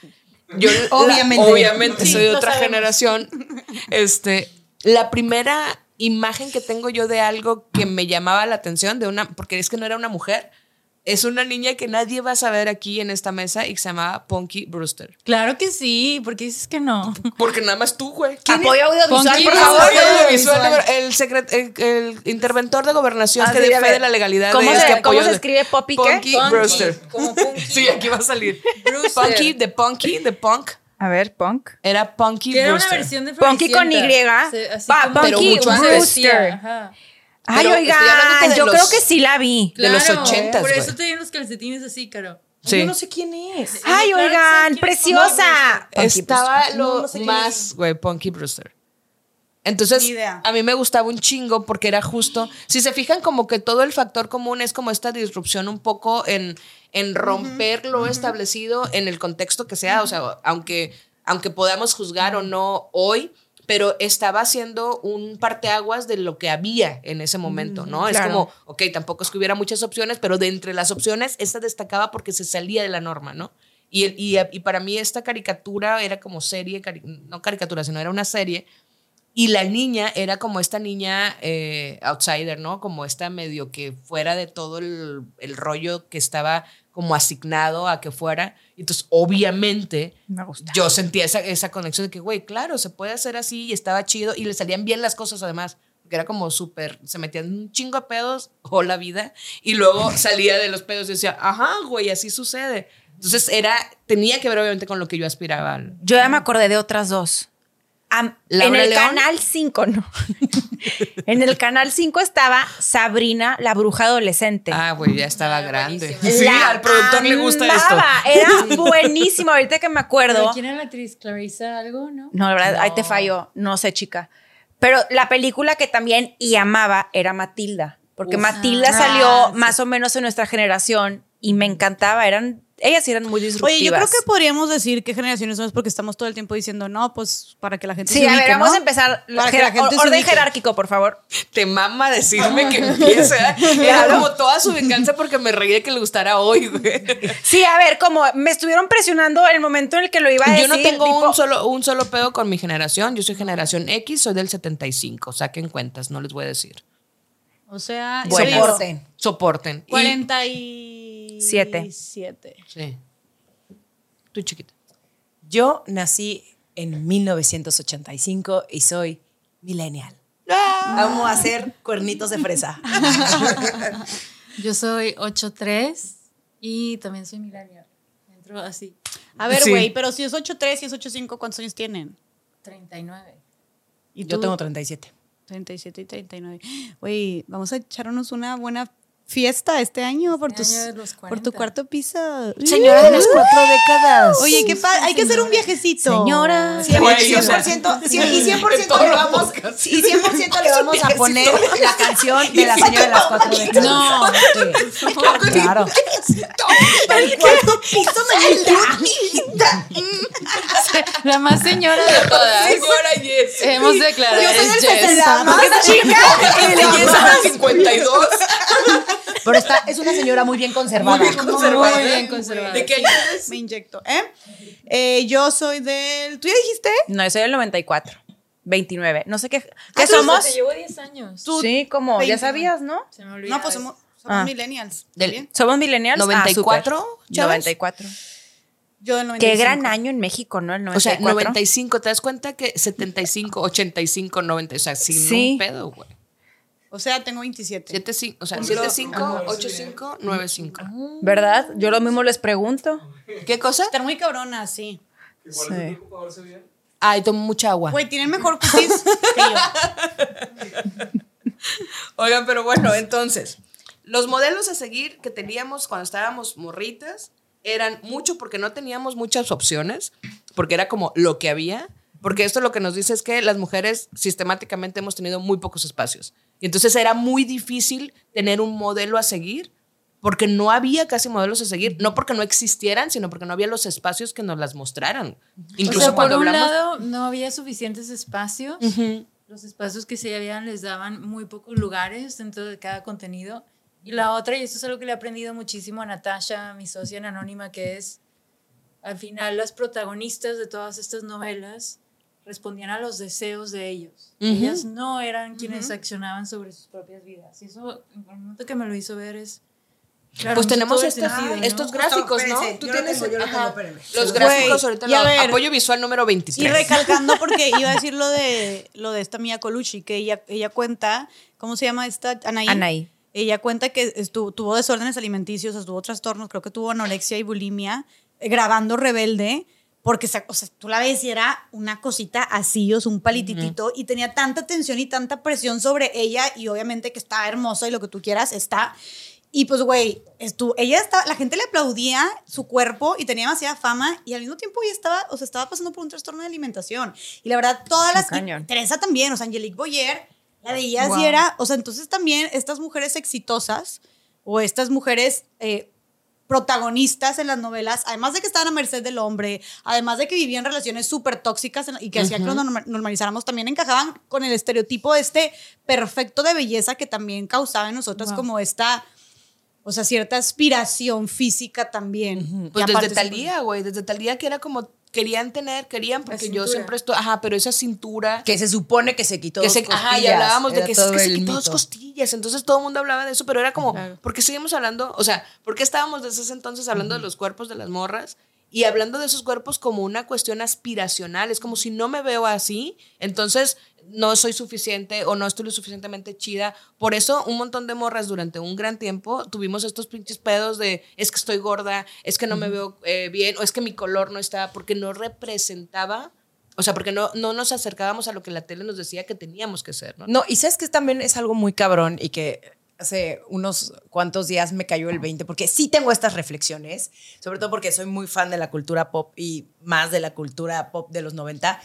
Yo la- Obviamente. obviamente Sí, soy de otra sabemos. generación. Este, la primera imagen que tengo yo de algo que me llamaba la atención de una, porque es que no era una mujer, es una niña que nadie va a saber aquí en esta mesa y que se llamaba Punky Brewster. Claro que sí, porque dices que no. Porque nada más tú, güey. Apoyo audiovisual, Ponky por favor. Apoyo audiovisual el, secret- el, el interventor de gobernación Ah, que sí, dé a fe ver. de la legalidad ¿Cómo de se- este cómo apoyo se escribe Poppy Punky, Brewster. como Punky. Sí, aquí va a salir. Brewster. Punky, de Punky, de Punk, A ver, Punk. era Punky era una Brewster. versión de Punky con. Y. Se- así Pa- como- Punky pero mucho. Brewster. Ajá. Ay, Pero estoy hablándote oigan, de yo los- creo que sí la vi. De los Claro, ochentas, Por güey. eso te dieron los calcetines así, Caro. Sí. Yo no sé quién es. Ay, Claro oigan, sí, ¿quién- preciosa. Estaba lo no sé quién más, güey, Punky Brewster. Entonces, Ni idea. a mí me gustaba un chingo porque era justo. Si se fijan, como que todo el factor común es como esta disrupción un poco en, en romper lo establecido en el contexto que sea. O sea, aunque, aunque podamos juzgar o no hoy, pero estaba haciendo un parteaguas de lo que había en ese momento, ¿no? Es como, ok, tampoco es que hubiera muchas opciones, pero de entre las opciones, esta destacaba porque se salía de la norma, ¿no? Y, y, y para mí esta caricatura era como serie, cari- no caricatura, sino era una serie. Y la niña era como esta niña eh, outsider, ¿no? Como esta medio que fuera de todo el, el rollo que estaba como asignado a que fuera. Entonces, obviamente, Me yo sentía esa, esa conexión de que, güey, claro, se puede hacer así y estaba chido y le salían bien las cosas además. Que era como súper, se metían un chingo de pedos o la vida y luego salía de los pedos y decía, ajá, güey, así sucede. Entonces era, tenía que ver obviamente con lo que yo aspiraba. Yo ya me acordé de otras dos. En ¿Laura el León? canal 5, no. en el canal 5 estaba Sabrina, la bruja adolescente. Ah, güey, ya estaba grande. buenísimo. Sí, La al productor le gusta esto. amaba. Era buenísimo. Ahorita que me acuerdo. ¿Pero ¿Quién era la actriz? ¿Clarissa algo, no? No, la verdad, ahí te fallo. No sé, chica. Pero la película que también y amaba era Matilda. Porque Matilda Ah, salió sí. más o menos en nuestra generación y me encantaba. Eran, ellas eran muy disruptivas. Oye, yo creo que podríamos decir qué generaciones somos porque estamos todo el tiempo diciendo, no, pues para que la gente Sí, se a ver, vamos ¿no? a empezar. Para que la gente orden jerárquico, por favor. Te mama decirme que empiece. ¿eh? Era como toda su venganza porque me reí de que le gustara hoy, güey. Sí, a ver, como me estuvieron presionando el momento en el que lo iba a Yo decir. no tengo tipo, un, solo, un solo pedo con mi generación. Yo soy generación X, soy del 75. Saquen cuentas, no les voy a decir. O sea, yo Soporten. Soporten. Y- 47. Siete. sí. Tú chiquita. Yo nací en 1985 y soy millennial. Vamos a hacer cuernitos de fresa. Yo soy 8'3 y también soy millennial. Entro así, A ver, Sí. güey, pero si es 8.3 y es 8.5, ¿cuántos años tienen? 39. ¿Y Yo tú? tengo 37. 37 y 39. Güey, vamos a echarnos una buena fiesta este año por, Este tus, año de los por tu 40. cuarto piso. Señora de las cuatro décadas. Oye, qué padre. Hay que hacer un viajecito. Señora. 100%, Güey, o sea, 100%, 100 y 100% en todos le vamos, y 100% le vamos a poner la canción de la señora de las cuatro décadas. No. Sí. Claro. El cuarto piso La más señora de todas. Señora Yes. Hemos declarado. Yo soy es del Jess. 60. más chica Y es del 52. Pero está, es una señora muy bien conservada. Muy bien conservada. Muy bien conservada. ¿De qué año eres? Me inyecto, ¿eh? Eh, Yo soy del. ¿Tú ya dijiste? No, yo soy del 94. 29. No sé qué. ¿Qué Ah, tú somos? Te llevo 10 años. Tú- Sí, como, ya 20. sabías, ¿no? Se me olvidó. No, pues somos, somos Ah. millennials. Del-. ¿Somos millennials? 94, Ah, súper. chavas. 94. Yo del 95. Qué gran año en México, ¿no? El O sea, 94. 95, ¿te das cuenta que 75, 85, 90, o sea, sin Sí. un pedo, güey. O sea, tengo 27. 7-5, o sea, 7-5, 8-5, 9-5. ¿Verdad? Yo lo mismo les pregunto. ¿Qué cosa? Están muy cabronas, sí. Sí. Ay, tomo mucha agua. Güey, tienen mejor cutis que yo. Oigan, pero bueno, entonces, los modelos a seguir que teníamos cuando estábamos morritas eran mucho porque no teníamos muchas opciones, porque era como lo que había, porque esto lo que nos dice es que las mujeres sistemáticamente hemos tenido muy pocos espacios. Y entonces era muy difícil tener un modelo a seguir porque no había casi modelos a seguir, no porque no existieran, sino porque no había los espacios que nos las mostraran. Incluso o sea, por cuando un hablamos lado, no había suficientes espacios. Los espacios que se habían les daban muy pocos lugares dentro de cada contenido. Y la otra, y esto es algo que le he aprendido muchísimo a Natasha, mi socia en Anónima, que es, al final, las protagonistas de todas estas novelas respondían a los deseos de ellos. Ellas no eran quienes accionaban sobre sus propias vidas. Y eso, en el momento que me lo hizo ver es... claro, pues tenemos estos, sentido, ¿no? estos gráficos, ¿no? Tú yo lo tienes tengo, yo lo ajá, tengo, espérenme. los gráficos ahorita y a lo- ver, apoyo visual número 23. Y recalcando porque iba a decir lo de lo de esta Mia Colucci, que ella, ella cuenta, ¿cómo se llama esta? Anaí. Anaí. Ella cuenta que estuvo, tuvo desórdenes alimenticios, tuvo trastornos, creo que tuvo anorexia y bulimia, eh, grabando Rebelde, porque o sea, tú la ves y era una cosita así, o sea, un palititito, y tenía tanta tensión y tanta presión sobre ella, y obviamente que está hermosa y lo que tú quieras, está. Y pues, güey, ella estaba, la gente le aplaudía su cuerpo y tenía demasiada fama y al mismo tiempo ella estaba, o sea, estaba pasando por un trastorno de alimentación. Y la verdad, todas las... y. Teresa también, o sea, Angelique Boyer, la veías Wow. y era, o sea, entonces también estas mujeres exitosas o estas mujeres eh, protagonistas en las novelas, además de que estaban a merced del hombre, además de que vivían relaciones súper tóxicas y que hacían que lo norma- normalizáramos, también encajaban con el estereotipo de este perfecto de belleza que también causaba en nosotras Wow. como esta, o sea, cierta aspiración física también. Pues Y desde Talía, güey, desde Talía que era como querían tener, querían, porque yo siempre estoy, ajá, pero esa cintura Que se supone que se quitó que dos se, ajá, y costillas, hablábamos de que, es que se quitó dos mito. costillas, entonces todo el mundo hablaba de eso, pero era como, ¿por qué seguimos hablando? O sea, ¿por qué estábamos desde ese entonces hablando de los cuerpos de las morras? Y hablando de esos cuerpos como una cuestión aspiracional, es como si no me veo así, entonces no soy suficiente o no estoy lo suficientemente chida. Por eso un montón de morras durante un gran tiempo tuvimos estos pinches pedos de es que estoy gorda, es que no me veo eh, bien o es que mi color no está, porque no representaba, o sea, porque no, no nos acercábamos a lo que la tele nos decía que teníamos que ser, ¿no? No, y sabes que también es algo muy cabrón y que hace unos cuantos días me cayó el 20, porque sí tengo estas reflexiones, sobre todo porque soy muy fan de la cultura pop y más de la cultura pop de los 90,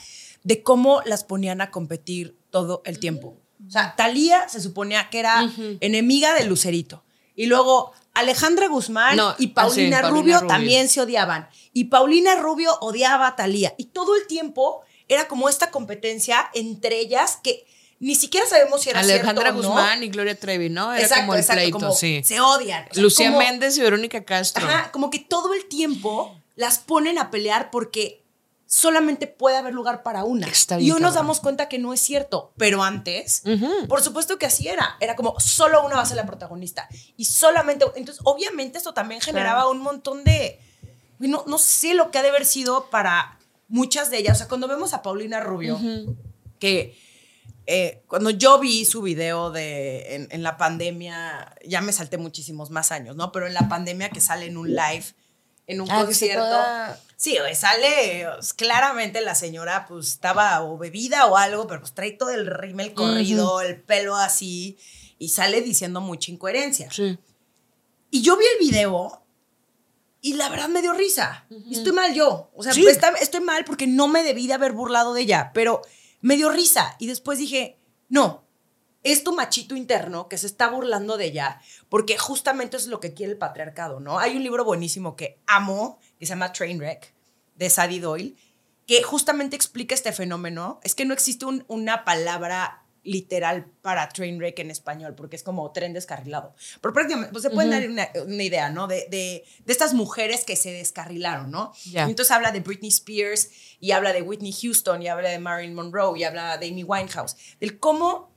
de cómo las ponían a competir todo el tiempo. O sea, Talía se suponía que era enemiga de Lucerito. Y luego Alejandra Guzmán No, y Paulina, ah, sí, Paulina Rubio, también se odiaban. Y Paulina Rubio odiaba a Talía. Y todo el tiempo era como esta competencia entre ellas que ni siquiera sabemos si era Alejandra cierto o no. Guzmán y Gloria Trevi, ¿no? Era exacto, como el exacto, pleito, como sí. se odian. O sea, Lucía como- Méndez y Verónica Castro. Ajá, como que todo el tiempo las ponen a pelear porque solamente puede haber lugar para una. Está y hoy nos damos cuenta que no es cierto, pero antes, por supuesto que así era. Era como solo una va a ser la protagonista y solamente. Entonces, obviamente, esto también generaba un montón de. No, no sé lo que ha de haber sido para muchas de ellas. O sea, cuando vemos a Paulina Rubio, que eh, cuando yo vi su video de en, en la pandemia, ya me salté muchísimos más años, ¿no? Pero en la pandemia que sale en un live, en un Ah, concierto. toda- Sí, sale, pues, claramente la señora pues estaba o bebida o algo, pero pues trae todo el rímel corrido, el pelo así, y sale diciendo mucha incoherencia. Sí. Y yo vi el video y la verdad me dio risa. Y estoy mal yo. O sea, Sí. pues, está- estoy mal porque no me debí de haber burlado de ella, pero me dio risa. Y después dije, no, es tu machito interno que se está burlando de ella, porque justamente es lo que quiere el patriarcado, ¿no? Hay un libro buenísimo que amo, que se llama Trainwreck, de Sadie Doyle, que justamente explica este fenómeno. Es que no existe un- una palabra literal para train wreck en español, porque es como tren descarrilado. Pero prácticamente, pues se pueden dar una, una idea, ¿no? De, de, de estas mujeres que se descarrilaron, ¿no? Y entonces habla de Britney Spears, y habla de Whitney Houston, y habla de Marilyn Monroe, y habla de Amy Winehouse, del cómo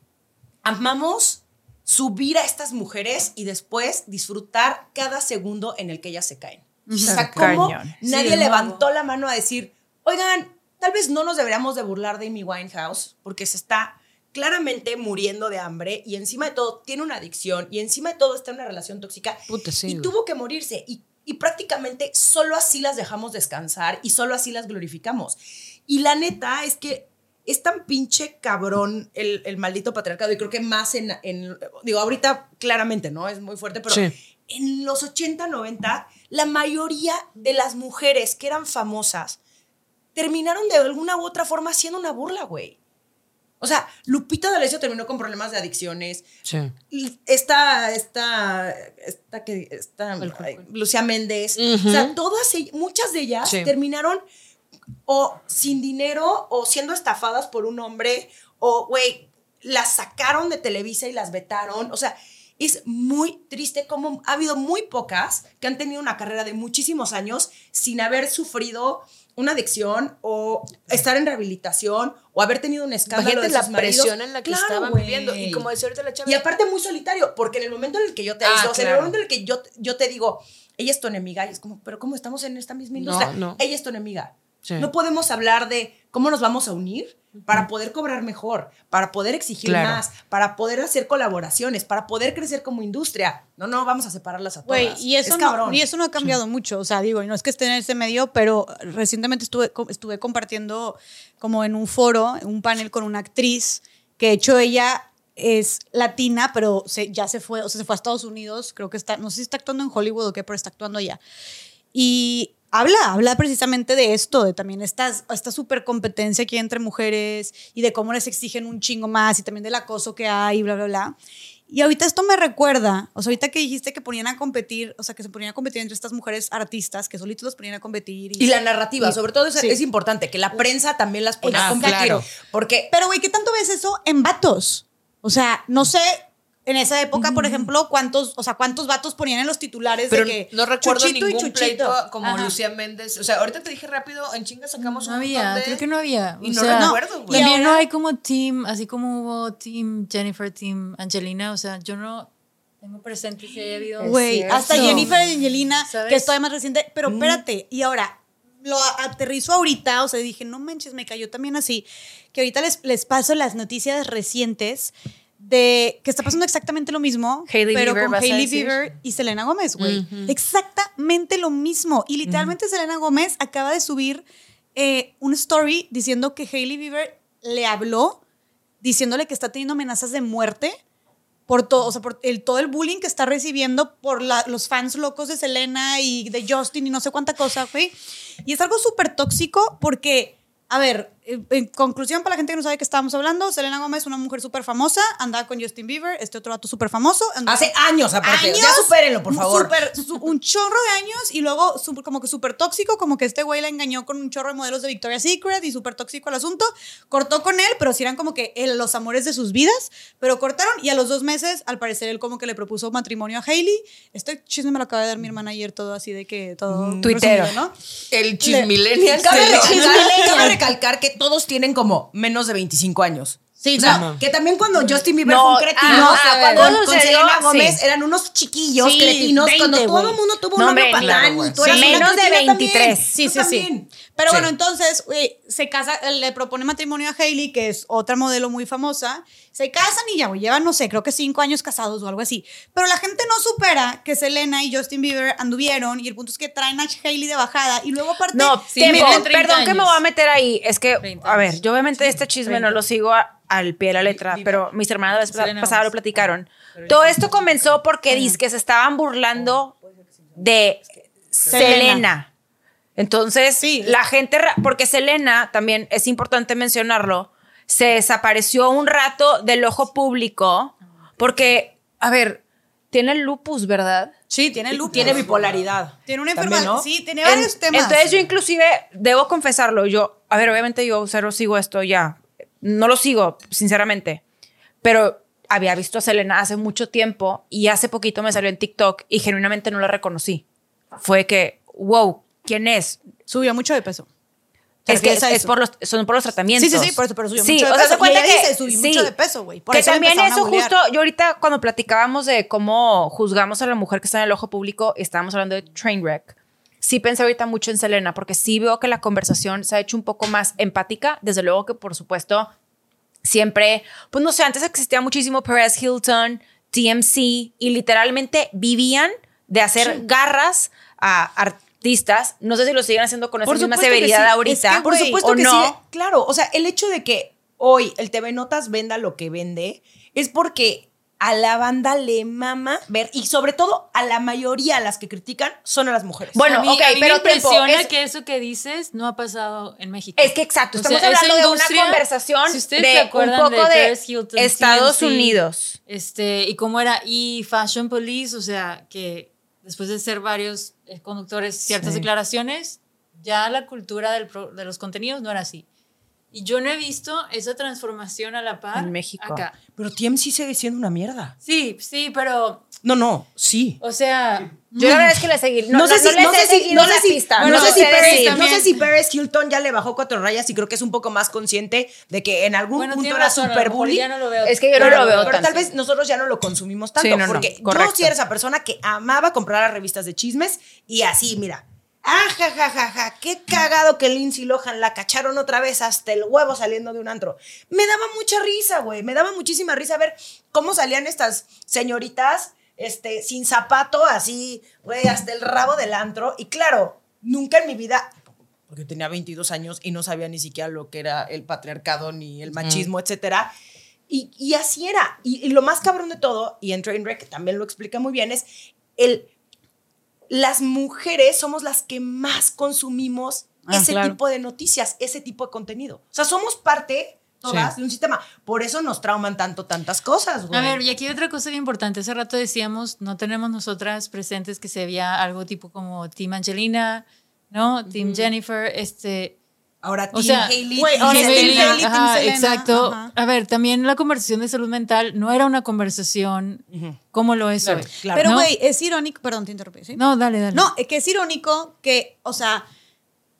amamos subir a estas mujeres y después disfrutar cada segundo en el que ellas se caen. O sea, Cañón. nadie Sí, levantó la mano a decir, oigan, tal vez no nos deberíamos de burlar de Amy Winehouse porque se está claramente muriendo de hambre y encima de todo tiene una adicción y encima de todo está en una relación tóxica Puta, sí, y güey. tuvo que morirse y, y prácticamente solo así las dejamos descansar y solo así las glorificamos. Y la neta es que es tan pinche cabrón el, el maldito patriarcado y creo que más en, en- digo, ahorita claramente, ¿no? Es muy fuerte, pero Sí. en los 80, 90, la mayoría de las mujeres que eran famosas terminaron de alguna u otra forma siendo una burla, güey. O sea, Lupita D'Alessio terminó con problemas de adicciones. Sí. Esta, esta, esta que, esta, Lucía Méndez. O sea, todas, ell- muchas de ellas Sí. terminaron o sin dinero o siendo estafadas por un hombre o, güey, las sacaron de Televisa y las vetaron. O sea, es muy triste como ha habido muy pocas que han tenido una carrera de muchísimos años sin haber sufrido una adicción o estar en rehabilitación o haber tenido un escándalo Imagínate de la maridos. presión en la que Claro, estaban güey. viviendo. Y como decía ahorita la chava. Y aparte muy solitario, porque en el momento en el que yo te Ah, aviso, o sea, en el claro. momento en el que yo, yo te digo, ella es tu enemiga, y es como, pero ¿cómo estamos en esta misma No, industria? no. Ella es tu enemiga. Sí. No podemos hablar de cómo nos vamos a unir para poder cobrar mejor, para poder exigir Claro. más, para poder hacer colaboraciones, para poder crecer como industria. No, no, vamos a separarlas a todas. Güey, y eso, es no, cabrón. y eso no ha cambiado mucho. O sea, digo, y no es que esté en ese medio, pero recientemente estuve, estuve compartiendo como en un foro, un panel con una actriz, que de hecho ella es latina, pero se, ya se fue, o sea, se fue a Estados Unidos, creo que está, no sé si está actuando en Hollywood o qué, pero está actuando allá. Y habla, habla precisamente de esto, de también esta super competencia que hay entre mujeres y de cómo les exigen un chingo más y también del acoso que hay, bla, bla, bla. Y ahorita esto me recuerda, o sea, ahorita que dijiste que ponían a competir, o sea, que se ponían a competir entre estas mujeres artistas, que solitos los ponían a competir. Y la narrativa, y- sobre todo es, sí. es importante, que la prensa también las ponga a Ah, competir. claro. Porque Pero, güey, ¿qué tanto ves eso en vatos? O sea, no sé, en esa época, por ejemplo, cuántos, o sea, cuántos vatos ponían en los titulares Pero de que no recuerdo Chuchito y ningún Chuchito. pleito como Ajá. Lucía Méndez. O sea, ahorita te dije rápido, en chinga sacamos No un había, montón de- creo que no había. Y o no sea, recuerdo, güey. También no hay como team, así como hubo team Jennifer, team Angelina. O sea, yo no tengo presente si haya habido. Güey, hasta. Jennifer y Angelina, ¿Sabes? que es todavía más reciente. Pero espérate, y ahora lo aterrizo ahorita, o sea, dije, no manches, me cayó también así. Que ahorita les, les paso las noticias recientes de que está pasando exactamente lo mismo, Hailey pero Bieber, con ¿vas a Hailey? Bieber y Selena Gómez, güey. Exactamente lo mismo. Y literalmente Selena Gómez acaba de subir eh, un story diciendo que Hailey Bieber le habló diciéndole que está teniendo amenazas de muerte por todo, o sea, por el, todo el bullying que está recibiendo por la- los fans locos de Selena y de Justin y no sé cuánta cosa, güey. Y es algo súper tóxico porque, a ver, en conclusión para la gente que no sabe de qué estábamos hablando, Selena Gómez es una mujer súper famosa, andaba con Justin Bieber, este otro vato súper famoso. hace años aparte. años, ya supérenlo, por favor. súper- su- un chorro de años y luego como que súper tóxico, como que este güey la engañó con un chorro de modelos de Victoria's Secret y súper tóxico el asunto. Cortó con él, pero sí eran como que los amores de sus vidas, pero cortaron y a los dos meses, al parecer, él como que le propuso matrimonio a Hailey. Este chisme me lo acaba de dar mi hermana ayer, todo así de que todo. Tuitero. resumido, ¿no? El chismillennial. Cabe cabe recalcar que todos tienen como menos de 25 años. Sí, o sea, no. que también cuando Justin Bieber No, fue un cretino, ah, o sea, ah, cuando con sucedió, Selena Gómez sí. eran unos chiquillos Sí, cretinos, 20, cuando todo el mundo tuvo No, un hombre, patán claro, y tú eras Sí. una Menos de cretina también. 23. Sí, Tú sí, sí. Pero Sí. bueno, entonces güey, se casa, le propone matrimonio a Hailey, que es otra modelo muy famosa. Se casan y ya, güey, llevan, no sé, creo que cinco años casados o algo así. Pero la gente no supera que Selena y Justin Bieber anduvieron y el punto es que traen a Hailey de bajada y luego aparte... No, Sí, 30 Perdón que me años. voy a meter ahí. Es que, 30 a ver, años. yo obviamente este chisme no lo sigo a- al pie de la letra, pero mis hermanas la vez Selena pasada lo platicaron. Todo esto comenzó porque dice que se estaban burlando de Selena. Entonces, Sí. la gente, porque Selena, también es importante mencionarlo, se desapareció un rato del ojo público porque, a ver, tiene lupus, ¿verdad? Sí, tiene lupus. Tiene bipolaridad. Tiene una enfermedad. ¿no? Sí, tiene En- varios temas. Entonces yo inclusive, debo confesarlo, yo, a ver, obviamente yo cero sigo esto ya, no lo sigo, sinceramente, pero había visto a Selena hace mucho tiempo y hace poquito me salió en TikTok y genuinamente no la reconocí. Fue que, wow, ¿quién es? Subió mucho de peso. Es que es, es por los, son por los tratamientos. Sí, sí, sí, por eso, pero subió Sí, mucho de o sea, peso. se cuenta Y ella que dice, subí mucho de peso, güey. Que eso también eso justo, yo ahorita cuando platicábamos de cómo juzgamos a la mujer que está en el ojo público, estábamos hablando de Trainwreck. Sí pensé ahorita mucho en Selena, porque sí veo que la conversación se ha hecho un poco más empática. Desde luego que, por supuesto, siempre, pues no sé, antes existía muchísimo Perez Hilton, TMC, y literalmente vivían de hacer garras a artistas. No sé si lo siguen haciendo con esa misma severidad sí. ahorita. Es que, por supuesto o que no. sí. Claro, o sea, el hecho de que hoy el TV Notas venda lo que vende es porque a la banda le mama ver y sobre todo a la mayoría a las que critican son a las mujeres. Bueno, a mí, ok, a mí pero me tiempo, impresiona es- que eso que dices no ha pasado en México. Es que exacto, O estamos sea, hablando de una conversación si ustedes de se acuerdan un poco de de, Paris Hilton, Estados Unidos. Este, y cómo era, y Fashion Police, o sea, que después de ser varios eh, conductores ciertas declaraciones, ya la cultura del pro- de los contenidos no era así. Y yo no he visto esa transformación a la par En México. acá. Pero TMC sigue siendo una mierda. Sí, sí, pero, No, no, sí. o sea, Yo la verdad es que le seguí. No, No, sé si, no sé si, no sé la si, pista. no no sé si sé Paris, decir. no sé si Paris Hilton ya le bajó cuatro rayas y creo que es un poco más consciente de que en algún bueno, punto era super bully. ya no lo veo. Es que yo no lo veo Pero tanto. tal vez nosotros ya no lo consumimos tanto. Sí, no, no, porque yo sí era esa persona que amaba comprar las revistas de chismes y así, mira. Ah, ja, ja, ja, ja, qué cagado que Lindsay Lohan la cacharon otra vez hasta el huevo saliendo de un antro. Me daba mucha risa, güey. Me daba muchísima risa ver cómo salían estas señoritas este, sin zapato, así, güey, hasta el rabo del antro. Y claro, nunca en mi vida, porque tenía 22 años y no sabía ni siquiera lo que era el patriarcado ni el machismo, etcétera. Y, y así era. Y, y lo más cabrón de todo, y en Trainwreck también lo explica muy bien, es el las mujeres somos las que más consumimos Ah, ese claro. tipo de noticias, ese tipo de contenido. O sea, somos parte todas Sí. de un sistema. Por eso nos trauman tanto tantas cosas, güey. A ver, y aquí hay otra cosa bien importante. Hace rato decíamos, no tenemos nosotras presentes que se veía algo tipo como Team Angelina, ¿no? Team Jennifer, este... Ahora, O Team sea, Hailey, Team Selena. Team Selena, exacto. ajá. A ver, también la conversación de salud mental no era una conversación como lo es hoy. claro. Pero, ¿no? güey, es irónico. Perdón, te interrumpí. ¿sí? No, dale, dale. No, es que es irónico que, o sea,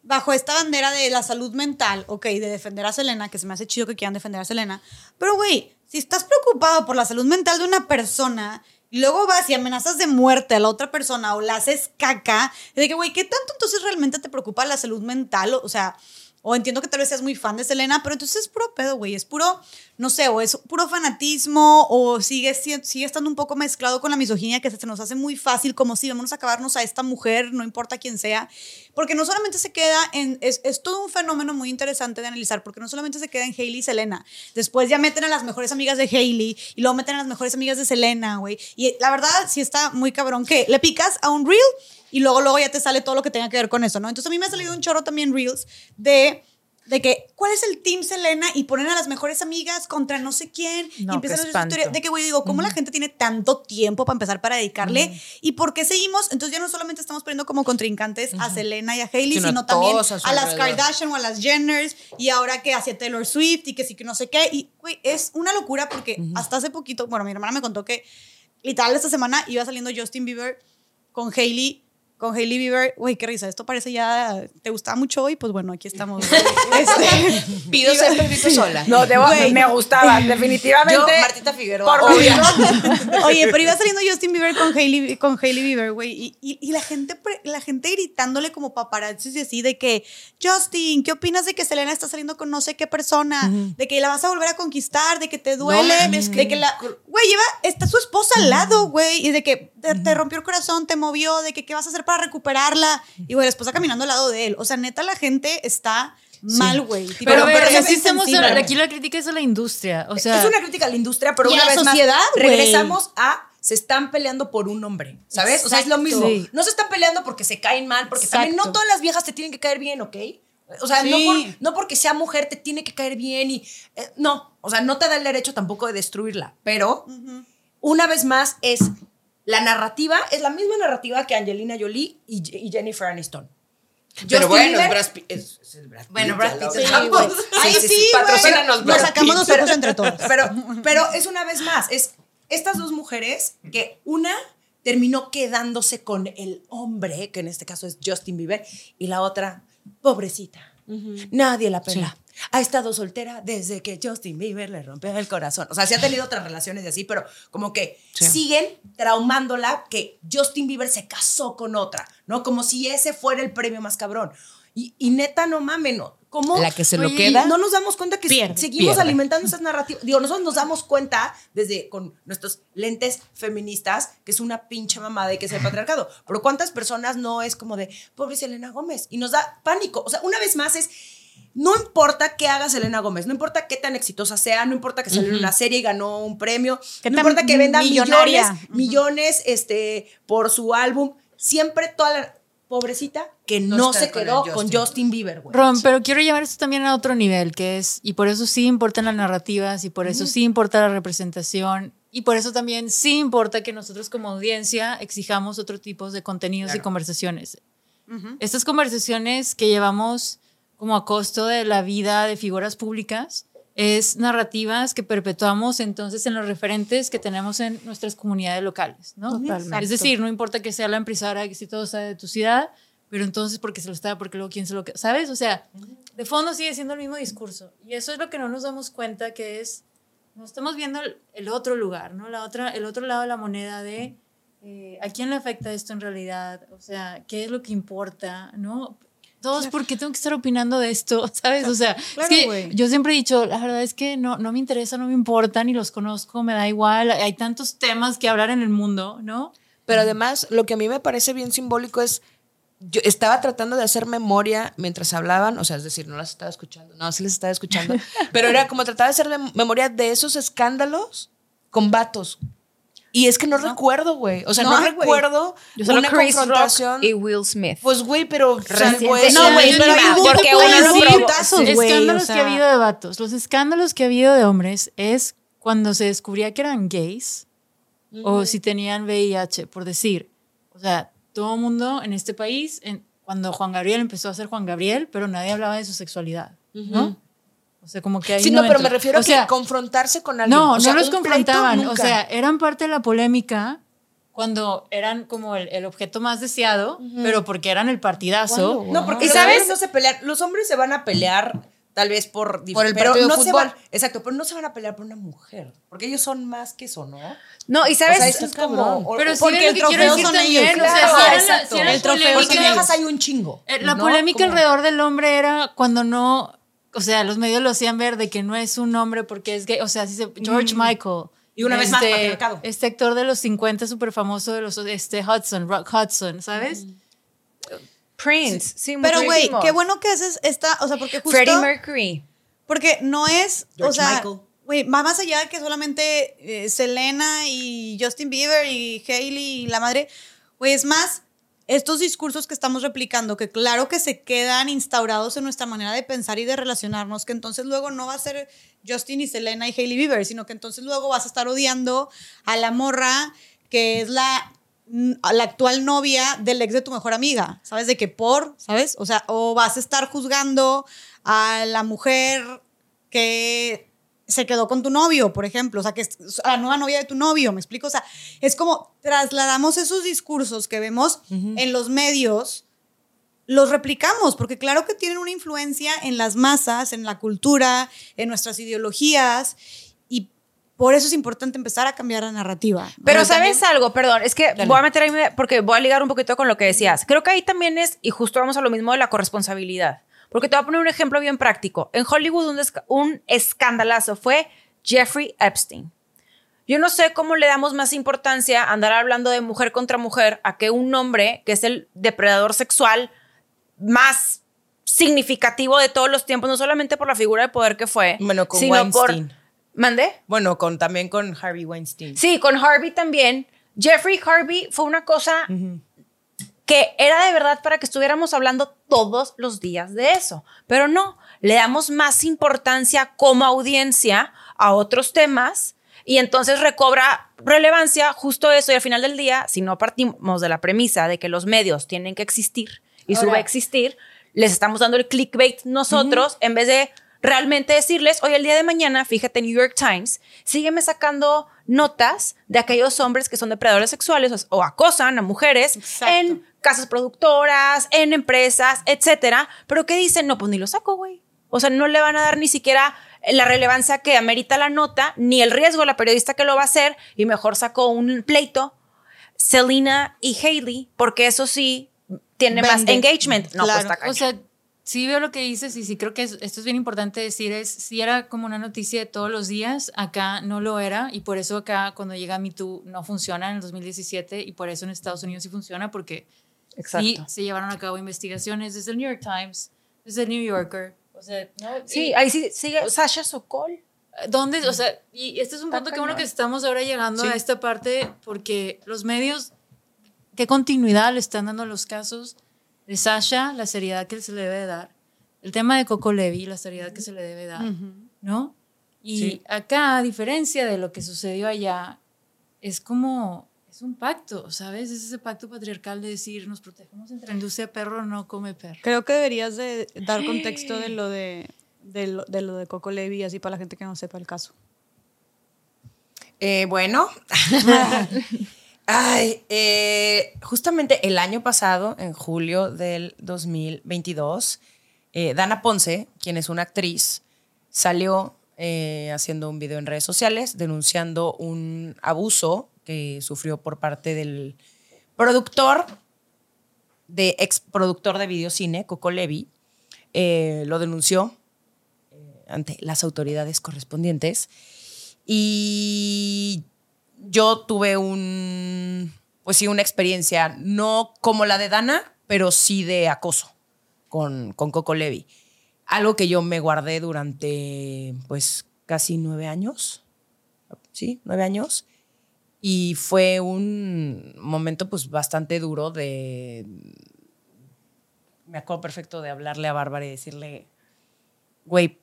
bajo esta bandera de la salud mental, ok, de defender a Selena, que se me hace chido que quieran defender a Selena, pero güey, si estás preocupado por la salud mental de una persona y luego vas y amenazas de muerte a la otra persona o la haces caca, de que, güey, ¿qué tanto entonces realmente te preocupa la salud mental? O sea, o entiendo que tal vez seas muy fan de Selena, pero entonces es puro pedo, güey. Es puro, no sé, o es puro fanatismo, o sigue, si- sigue estando un poco mezclado con la misoginia que se nos hace muy fácil, como si vamos a acabarnos a esta mujer, no importa quién sea. Porque no solamente se queda en. Es, es todo un fenómeno muy interesante de analizar, porque no solamente se queda en Hailey y Selena. Después ya meten a las mejores amigas de Hailey y luego meten a las mejores amigas de Selena, güey. Y la verdad, sí está muy cabrón que le picas a un reel y luego, luego ya te sale todo lo que tenga que ver con eso, ¿no? Entonces a mí me ha salido un chorro también reels de, de que, ¿cuál es el team Selena? Y ponen a las mejores amigas contra no sé quién. No, y empiezan a hacer su historia. De que, güey, digo, ¿cómo la gente tiene tanto tiempo para empezar para dedicarle? ¿Y por qué seguimos? Entonces ya no solamente estamos poniendo como contrincantes a Selena y a Hailey, Sino también a las. Kardashian o a las Jenners y ahora que hacia Taylor Swift y que sí que no sé qué. Y, güey, es una locura porque hasta hace poquito, bueno, mi hermana me contó que literal esta semana iba saliendo Justin Bieber con Hailey. Con Hailey Bieber, güey, qué risa, esto parece ya, ¿te gustaba mucho hoy? Pues bueno, aquí estamos. Este, Pido ser sola. No, debo, me gustaba, definitivamente. Yo, Martita Figueroa. Por obvio. Oye, pero iba saliendo Justin Bieber con Hailey, con Hailey Bieber, güey. Y, y- y la, gente, pre- la gente gritándole como paparazzi y así de que, Justin, ¿qué opinas de que Selena está saliendo con no sé qué persona? De que la vas a volver a conquistar, de que te duele, mames, de que la... Güey, lleva, está su esposa al lado, güey. Y de que te, te rompió el corazón, te movió, de que qué vas a hacer para recuperarla. Y, güey, la esposa caminando al lado de él. O sea, neta, la gente está mal, güey. Pero, pero estamos hablando- aquí la crítica es a la industria. O sea, es una crítica a la industria, pero Y a una la vez sociedad, más güey. regresamos a se están peleando por un hombre, ¿sabes? O sea, es lo mismo. Sí. No se están peleando porque se caen mal, porque también no Exacto. todas las viejas te tienen que caer bien, ¿ok? O sea, no, por- no porque sea mujer te tiene que caer bien y eh, no, o sea, no te da el derecho tampoco de destruirla, pero una vez más es la narrativa, es la misma narrativa que Angelina Jolie y, y Jennifer Aniston. Pero Justin bueno, Brad Pitt es, es el Brad Pitt. Bueno, Brad Pitt es hablamos. guapo. Ahí sí, güey. patrocínanos, Nos sacamos los ojos entre todos. Pero, pero es una vez más, es estas dos mujeres que una terminó quedándose con el hombre, que en este caso es Justin Bieber, y la otra, pobrecita. Nadie la pela. Ha estado soltera desde que Justin Bieber le rompió el corazón. O sea, sí ha tenido otras relaciones y así, pero como que siguen traumándola que Justin Bieber se casó con otra, ¿no? Como si ese fuera el premio más cabrón. Y, y neta, no mamen, no. cómo La que se lo queda. no nos damos cuenta que Pierde, seguimos pierde. alimentando esas narrativas. Digo, nosotros nos damos cuenta desde con nuestros lentes feministas que es una pinche mamada y que es el patriarcado. Pero ¿cuántas personas no es como de, pobre Selena Gómez? Y nos da pánico. O sea, una vez más es, no importa qué haga Selena Gómez, no importa qué tan exitosa sea, no importa que salió en una serie y ganó un premio, Qué no importa que venda millonaria. millones, millones este, por su álbum, siempre toda la pobrecita que No se con quedó Justin. con Justin Bieber, güey. Ron, pero quiero llevar esto también a otro nivel, que es, y por eso sí importan las narrativas, y por eso sí importa la representación, y por eso también sí importa que nosotros como audiencia exijamos otro tipo de contenidos y conversaciones. Estas conversaciones que llevamos como a costo de la vida de figuras públicas es narrativas que perpetuamos entonces en los referentes que tenemos en nuestras comunidades locales, ¿no? Totalmente. Es decir, no importa que sea la empresaria exitosa de tu ciudad, pero entonces porque se lo está, porque luego quién se lo ¿sabes? O sea, de fondo sigue siendo el mismo discurso. Y eso es lo que no nos damos cuenta que es, no estamos viendo el, el otro lugar, ¿no? La otra, el otro lado de la moneda de eh, a quién le afecta esto en realidad, o sea, qué es lo que importa, ¿no? Todos, ¿por qué tengo que estar opinando de esto? ¿Sabes? O sea, Claro, es que yo siempre he dicho, la verdad es que no, no me interesa, no me importa, ni los conozco, me da igual. Hay tantos temas que hablar en el mundo, ¿no? Pero además, lo que a mí me parece bien simbólico es. Yo estaba tratando de hacer memoria mientras hablaban, o sea, es decir, no las estaba escuchando, no, sí les estaba escuchando, pero era como tratar de hacer memoria de esos escándalos con vatos. Y es que no, recuerdo, güey. O sea, no, No, güey. recuerdo Yo solo una Chris confrontación. Rock y Will Smith. Pues, güey, pero Reciente. salvo eso, No, güey, yo pero porque uno lo putazos, güey, escándalos o sea. que ha habido de vatos. Los escándalos que ha habido de hombres es cuando se descubría que eran gays o si tenían VIH, por decir. O sea, todo el mundo en este país, en- cuando Juan Gabriel empezó a ser Juan Gabriel, pero nadie hablaba de su sexualidad, ¿no? O sea, como que ahí Sí, no, pero entra. me refiero O a sea, que confrontarse con alguien. no, O sea, no los confrontaban. O sea, eran parte de la polémica cuando eran como el, el objeto más deseado, pero porque eran el partidazo. No, porque ¿Y los sabes? hombres no se pelean. Los hombres se van a pelear tal vez por Por el pero no se fútbol. van- exacto, pero no se van a pelear por una mujer, porque ellos son más que eso, ¿no? No, y O sabes, sea, esto es como o- Pero o- sí porque el que quiero trofeo son ellos. o sea, Claro, sí era exacto. era el trofeo polémica. porque viejas hay un chingo. Eh, La ¿no? polémica Como- alrededor del hombre era cuando no, o sea, los medios lo hacían ver de que no es un hombre porque es gay, o sea, así se, George Michael. Y una vez más, patriarcado. Este actor de los 50 súper famoso de los, este, Hudson, Rock Hudson, ¿sabes? Prince, sí, Pero, güey, qué bueno que haces esta, o sea, porque justo... Freddie Mercury. Porque no es, o George sea, Michael. güey, va más allá de que solamente eh, Selena y Justin Bieber y Hailey y la madre, güey, es más estos discursos que estamos replicando, que claro que se quedan instaurados en nuestra manera de pensar y de relacionarnos, que entonces luego no va a ser Justin y Selena y Hailey Bieber, sino que entonces luego vas a estar odiando a la morra que es la a la actual novia del ex de tu mejor amiga, ¿sabes? De que por, ¿sabes? O sea, o vas a estar juzgando a la mujer que se quedó con tu novio, por ejemplo, o sea, que es la nueva novia de tu novio, ¿me explico? O sea, es como trasladamos esos discursos que vemos en los medios, los replicamos, porque claro que tienen una influencia en las masas, en la cultura, en nuestras ideologías, y por eso es importante empezar a cambiar la narrativa. Pero ¿sabes algo? Perdón, es que voy a meter ahí, porque voy a ligar un poquito con lo que decías. Creo que ahí también es, y justo vamos a lo mismo de la corresponsabilidad. Porque te voy a poner un ejemplo bien práctico. En Hollywood un, esca- un escandalazo fue Jeffrey Epstein. Yo no sé cómo le damos más importancia a andar hablando de mujer contra mujer a que un hombre que es el depredador sexual más significativo de todos los tiempos, no solamente por la figura de poder que fue, Bueno, con sino por... Weinstein. ¿Mandé? Bueno, con, también con Harvey Weinstein. Sí, con Harvey también. Jeffrey Harvey fue una cosa que era de verdad para que estuviéramos hablando todos los días de eso. Pero no, le damos más importancia como audiencia a otros temas y entonces recobra relevancia justo eso. Y al final del día, si no partimos de la premisa de que los medios tienen que existir y Ahora- sube a existir, les estamos dando el clickbait nosotros en vez de realmente decirles, hoy el día de mañana, fíjate, New York Times, sígueme sacando notas de aquellos hombres que son depredadores sexuales o, o acosan a mujeres Exacto. en casas productoras, en empresas, etcétera, pero que dicen, no, pues ni lo saco, güey. O sea, no le van a dar ni siquiera la relevancia que amerita la nota, ni el riesgo a la periodista que lo va a hacer, y mejor sacó un pleito. Selena y Hailey, porque eso sí tiene más Vende. engagement. No, Claro. pues está O sea, sí veo lo que dices y sí creo que es- esto es bien importante decir, es si era como una noticia de todos los días, acá no lo era y por eso acá cuando llega Me Too no funciona en el 2017 y por eso en Estados Unidos sí funciona porque Exacto. se llevaron a cabo investigaciones desde el New York Times, desde el New Yorker, o sea, ¿no? Sí, Y- ahí sí sigue Sasha Sokol. ¿Dónde? O sea, y este es un punto que bueno que estamos ahora llegando Sí. a esta parte porque los medios, ¿qué continuidad le están dando a los casos de Sasha? La seriedad que se le debe dar. El tema de Coco Levi, la seriedad que se le debe dar, ¿no? Y Sí. acá, a diferencia de lo que sucedió allá, es como, es un pacto, ¿sabes? Es ese pacto patriarcal de decir, nos protegemos entre la industria perro no come perro. Creo que deberías de dar contexto de lo de, de lo, de lo de Coco Levi, así para la gente que no sepa el caso. Eh, bueno. Ay, eh, justamente el año pasado, en julio del 2022, eh, Dana Ponce, quien es una actriz, salió eh, haciendo un video en redes sociales denunciando un abuso que sufrió por parte del productor, de ex productor de videocine, Coco Levi. Eh, lo denunció eh, ante las autoridades correspondientes. Y yo tuve un, pues sí, una experiencia, no como la de Dana, pero sí de acoso con, con Coco Levi. Algo que yo me guardé durante, pues, casi nueve años. Sí, nueve años. Y fue un momento, pues, bastante duro de... Me acuerdo perfecto de hablarle a Bárbara y decirle, güey,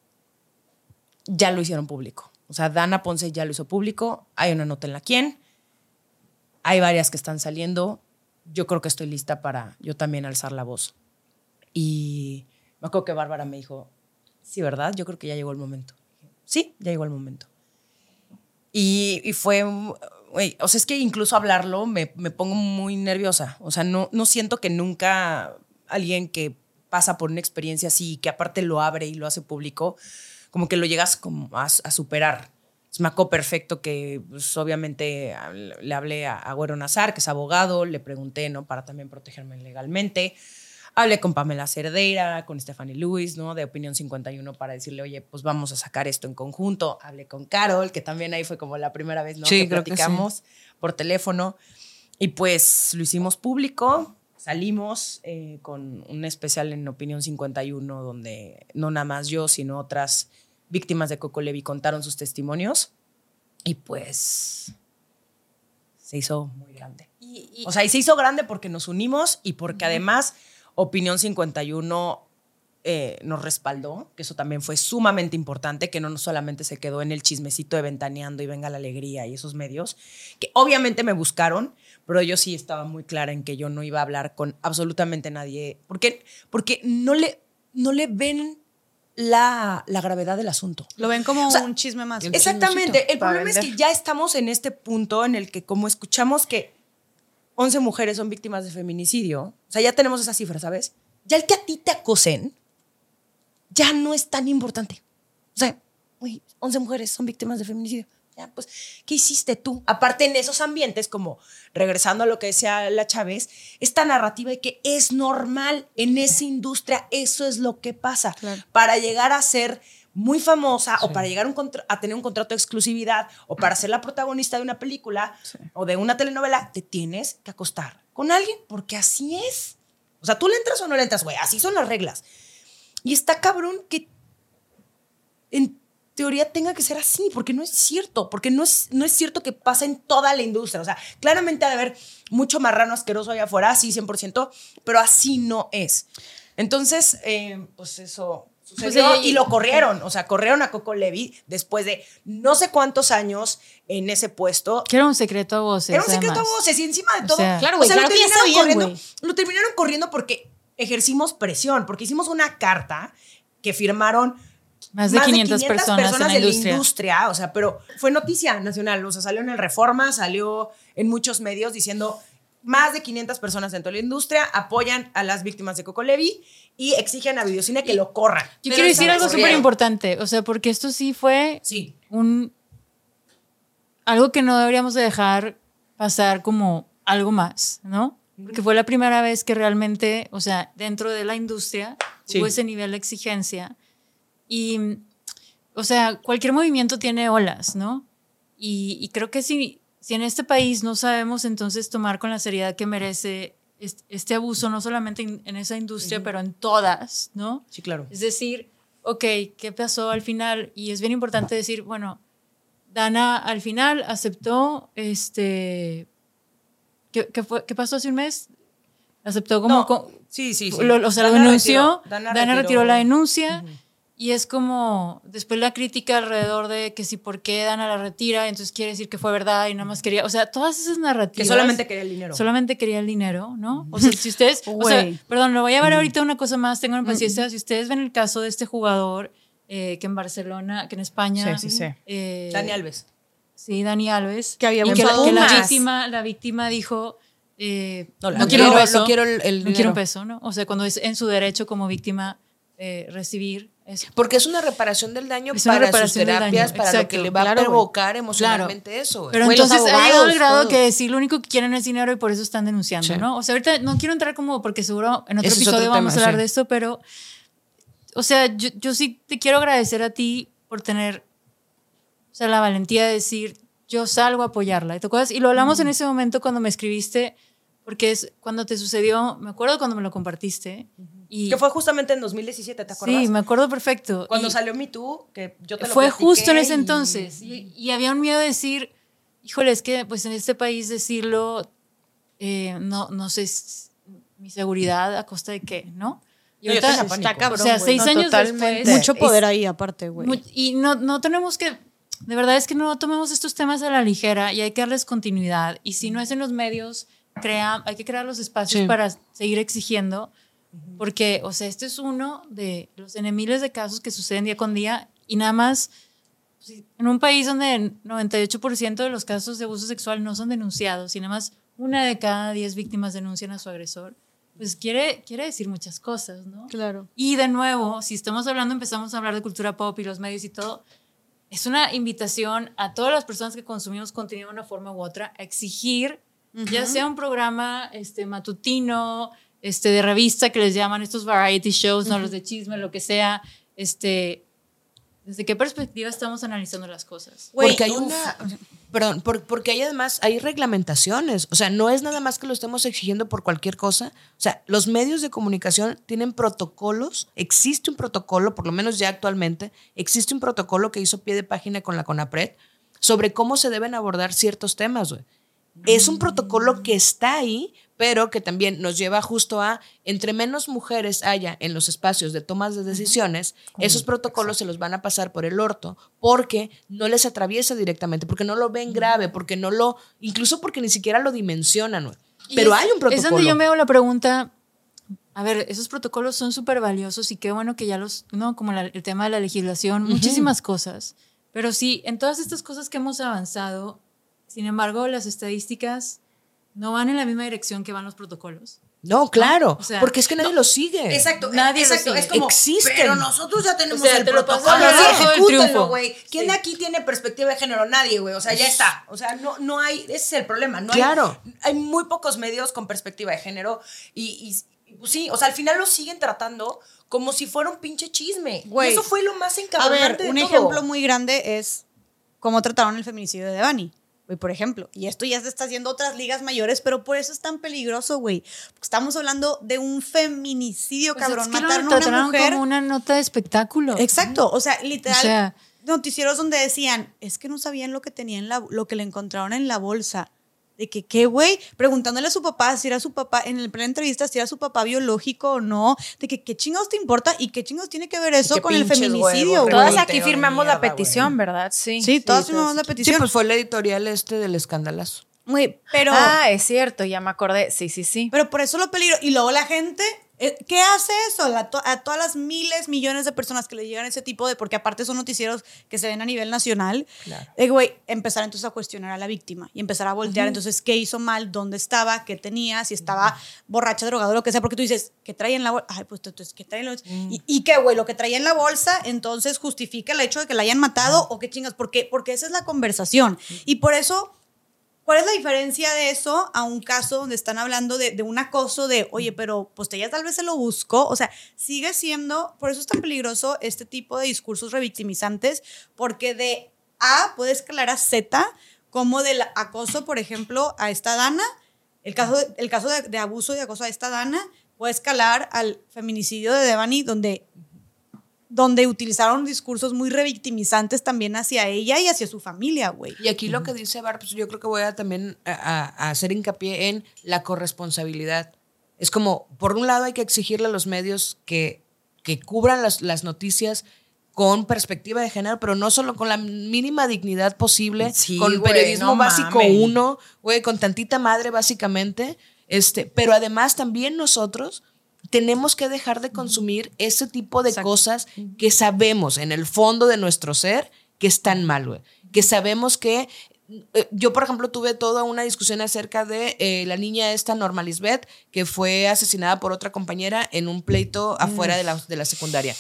ya lo hicieron público. O sea, Dana Ponce ya lo hizo público. Hay una nota en la quién. Hay varias que están saliendo. Yo creo que estoy lista para yo también alzar la voz. Y me acuerdo que Bárbara me dijo, sí, ¿verdad? Yo creo que ya llegó el momento. Sí, ya llegó el momento. Y, y fue, o sea, es que incluso hablarlo me, me pongo muy nerviosa. O sea, no, no siento que nunca alguien que pasa por una experiencia así, que aparte lo abre y lo hace público, como que lo llegas como a, a superar. Es me perfecto que, pues, obviamente, le hablé a, a Güero Nazar, que es abogado, le pregunté, ¿no? Para también protegerme legalmente. Hablé con Pamela Cerdeira, con Stephanie Lewis, ¿no? De Opinión 51 para decirle, oye, pues vamos a sacar esto en conjunto. Hablé con Carol, que también ahí fue como la primera vez, ¿no? Sí, que creo que sí. platicamos por teléfono. Y pues lo hicimos público. Salimos eh, con un especial en Opinión 51, donde no nada más yo, sino otras víctimas de Coco Levi contaron sus testimonios. Y pues se hizo muy grande. O sea, y se hizo grande porque nos unimos y porque además Opinión 51 eh, nos respaldó, que eso también fue sumamente importante, que no solamente se quedó en el chismecito de Ventaneando y Venga la Alegría y esos medios, que obviamente me buscaron, pero yo sí estaba muy clara en que yo no iba a hablar con absolutamente nadie, porque, porque no, le, no le ven la, la gravedad del asunto. Lo ven como O sea, un chisme más. Exactamente. El problema es que ya estamos en este punto en el que, como escuchamos que 11 mujeres son víctimas de feminicidio, o sea, ya tenemos esa cifra, ¿sabes? Ya el que a ti te acosen ya no es tan importante. O sea, güey, 11 mujeres son víctimas de feminicidio. Ya, pues, ¿qué hiciste tú? Aparte, en esos ambientes, como regresando a lo que decía la Chávez, esta narrativa de que es normal en esa industria, eso es lo que pasa. Para llegar a ser muy famosa o para llegar a un contra- a tener un contrato de exclusividad o para ser la protagonista de una película o de una telenovela, te tienes que acostar con alguien porque así es. O sea, tú le entras o no le entras, güey, así son las reglas. Y está cabrón que en teoría tenga que ser así, porque no es cierto, porque no es, no es cierto que pasa en toda la industria. O sea, claramente ha de haber mucho marrano asqueroso allá afuera, sí, 100%, pero así no es. Entonces, eh, pues eso sucedió Pues, y- y lo corrieron. O sea, corrieron a Coco Levi después de no sé cuántos años en ese puesto. Que era un secreto a voces. Era un secreto a además. voces y encima de O todo. sea- Claro, o sea, claro lo terminaron corriendo. Lo terminaron corriendo porque ejercimos presión, porque hicimos una carta que firmaron Más de 500 personas en la de industria. la industria, o sea, pero fue noticia nacional, o sea, salió en el Reforma, salió en muchos medios diciendo más de 500 personas dentro de la industria apoyan a las víctimas de Coco Levi y exigen a Videocine que lo corran. Yo quiero decir algo súper importante, o sea, porque esto sí fue Sí. un algo que no deberíamos de dejar pasar como algo más, ¿no? Porque fue la primera vez que realmente, o sea, dentro de la industria Sí. hubo ese nivel de exigencia. Y, o sea, cualquier movimiento tiene olas, ¿no? Y, y creo que si, si en este país no sabemos entonces tomar con la seriedad que merece est- este abuso, no solamente en, esa industria, pero en todas, ¿no? Sí, claro. Es decir, ok, ¿qué pasó al final? Y es bien importante decir, bueno, Dana al final aceptó, este, ¿qué, qué fue, ¿qué pasó hace un mes? Aceptó como, No, co- sí, sí, sí. lo- o sea, lo Dana denunció, retiró- Dana Dana, retiró, retiró- la denuncia y es como después la crítica alrededor de que si por qué Dana la retira, entonces quiere decir que fue verdad y nada más quería, o sea, todas esas Que narrativas. solamente quería el dinero. Solamente quería el dinero, ¿no? O sea, si ustedes, o sea, Güey. perdón, lo voy a llevar ahorita una cosa más, tengan paciencia. Si ustedes ven el caso de este jugador eh, que en Barcelona, que en España, Sí, sí, sí. eh, Dani Alves. sí, Dani Alves, Que había y que, la, que la víctima, la víctima dijo, eh, No, quiero no, un peso, no quiero el- el no quiero un peso, ¿no? O sea, cuando es en su derecho como víctima eh, recibir eso. Porque es una reparación del daño Es para reparación sus terapias, daño, para lo exacto, que le va claro, a provocar emocionalmente eso. güey. Pero entonces ha llegado abogados, al grado todo. que sí, lo único que quieren es dinero y por eso están denunciando, Sí. ¿no? O sea, ahorita no quiero entrar como, porque seguro en otro Ese es episodio otro vamos tema, a hablar sí. de esto, pero, o sea, yo, yo sí te quiero agradecer a ti por tener, o sea, la valentía de decir, yo salgo a apoyarla. ¿Y ¿Te acuerdas? Y lo hablamos en ese momento cuando me escribiste, porque es cuando te sucedió, me acuerdo cuando me lo compartiste. Y, Que fue justamente en 2017, ¿te acuerdas? Sí, me acuerdo perfecto. Cuando Y- salió Me Too, que yo te lo fue justo en ese y- entonces. Y, y había un miedo de decir, híjole, es que pues en este país decirlo, eh, no, no sé, mi seguridad a costa de qué, ¿no? Y No, yo ahorita- pánico. Está cabrón, o sea, seis No, años después. Mucho Es- poder ahí, aparte, güey. y no, no tenemos que, de verdad es que no tomemos estos temas a la ligera y hay que darles continuidad. Y si no es en los medios, crea, hay que crear los espacios Sí. para seguir exigiendo. Porque, o sea, este es uno de los en miles de casos que suceden día con día y nada más en un país donde el 98% de los casos de abuso sexual no son denunciados y nada más una de cada 10 víctimas denuncian a su agresor, pues quiere, quiere decir muchas cosas, ¿no? Claro. Y de nuevo, si estamos hablando, empezamos a hablar de cultura pop y los medios y todo, es una invitación a todas las personas que consumimos contenido de una forma u otra a exigir, ya sea un programa este, matutino, este, de revista que les llaman estos variety shows, no los de chisme, lo que sea, este, ¿desde qué perspectiva estamos analizando las cosas? Porque hay uf. una. Perdón, por- porque hay además, hay reglamentaciones. O sea, no es nada más que lo estemos exigiendo por cualquier cosa. O sea, los medios de comunicación tienen protocolos. Existe un protocolo, por lo menos ya actualmente, existe un protocolo que hizo pie de página con la CONAPRED sobre cómo se deben abordar ciertos temas, güey. Es un protocolo que está ahí, pero que también nos lleva justo a, entre menos mujeres haya en los espacios de tomas de decisiones, esos protocolos se los van a pasar por el orto porque no les atraviesa directamente, porque no lo ven grave, porque no lo, incluso porque ni siquiera lo dimensionan. Pero es- hay un protocolo. Es donde yo me hago la pregunta. A ver, esos protocolos son súper valiosos y qué bueno que ya los, ¿no? Como la- el tema de la legislación, muchísimas cosas. Pero sí, en todas estas cosas que hemos avanzado, sin embargo, las estadísticas no van en la misma dirección que van los protocolos. No, claro, O sea, porque es que nadie lo sigue. Exacto, Nadie lo exacto. sigue. Es como, Existen. pero nosotros ya tenemos O sea, el te protocolo. ejecútenlo, güey. ¿Quién Sí. aquí tiene perspectiva de género? Nadie, güey. O sea, ya está. O sea, no, no hay, ese es el problema. No hay- Claro. Hay, muy pocos medios con perspectiva de género y, pues sí, o sea, al final lo siguen tratando como si fuera un pinche chisme. Güey. Y eso fue lo más A encabronante ver, un de todo. ejemplo muy grande es cómo trataron el feminicidio de Devani. Güey, por ejemplo, y esto ya se está haciendo otras ligas mayores, pero por eso es tan peligroso, güey. Estamos hablando de un feminicidio, Pues cabrón. es que Mataron a una mujer. como una nota de espectáculo. Exacto, o sea, literal. O sea- noticieros donde decían, es que no sabían lo que tenían la, lo que le encontraron en la bolsa. De que, ¿qué, güey? Preguntándole a su papá si era su papá, en el plena entrevista, si era su papá biológico o no. De que, ¿qué chingados te importa? ¿Y qué chingados tiene que ver eso con el feminicidio, huevos, güey? Todas aquí firmamos la petición. ¿verdad? Sí. Sí, todas Sí, firmamos la Sí, petición. pues fue el editorial este del escandalazo. Güey, pero... Ah, es cierto, ya me acordé. Sí, sí, sí. Pero por eso lo peligro. Y luego la gente, ¿qué hace eso? To- a todas las miles, millones de personas que le llegan ese tipo de, porque aparte son noticieros que se ven a nivel nacional, Claro. de güey, empezar entonces a cuestionar a la víctima y empezar a voltear entonces qué hizo mal, dónde estaba, qué tenía, si estaba borracha, drogado, lo que sea, porque tú dices, ¿qué traía en la bolsa? Ay, pues entonces, ¿qué traía en la bolsa? ¿Y, y qué, güey? Lo que traía en la bolsa, entonces justifica el hecho de que la hayan matado o qué chingas, ¿por qué? Porque esa es la conversación. Y por eso ¿Cuál es la diferencia de eso a un caso donde están hablando de, de un acoso de, oye, pero pues ella tal vez se lo buscó? O sea, sigue siendo, por eso es tan peligroso este tipo de discursos revictimizantes, porque de A puede escalar a Z, como del acoso, por ejemplo, a esta Dana, el caso, de, el caso de, de abuso y acoso a esta Dana puede escalar al feminicidio de Devani, donde donde utilizaron discursos muy revictimizantes también hacia ella y hacia su familia, güey. Y aquí lo que dice Bar, pues yo creo que voy a también a, a- hacer hincapié en la corresponsabilidad. Es como, por un lado hay que exigirle a los medios que, que cubran las, las noticias con perspectiva de género, pero no solo con la mínima dignidad posible, Sí, con güey, periodismo no básico mames. uno, güey, con tantita madre básicamente, este, pero además también nosotros tenemos que dejar de consumir ese tipo de cosas que sabemos en el fondo de nuestro ser que están mal, güey. Que sabemos que eh, yo, por ejemplo, tuve toda una discusión acerca de eh, la niña esta, Norma Lisbeth, que fue asesinada por otra compañera en un pleito afuera de la, de la secundaria.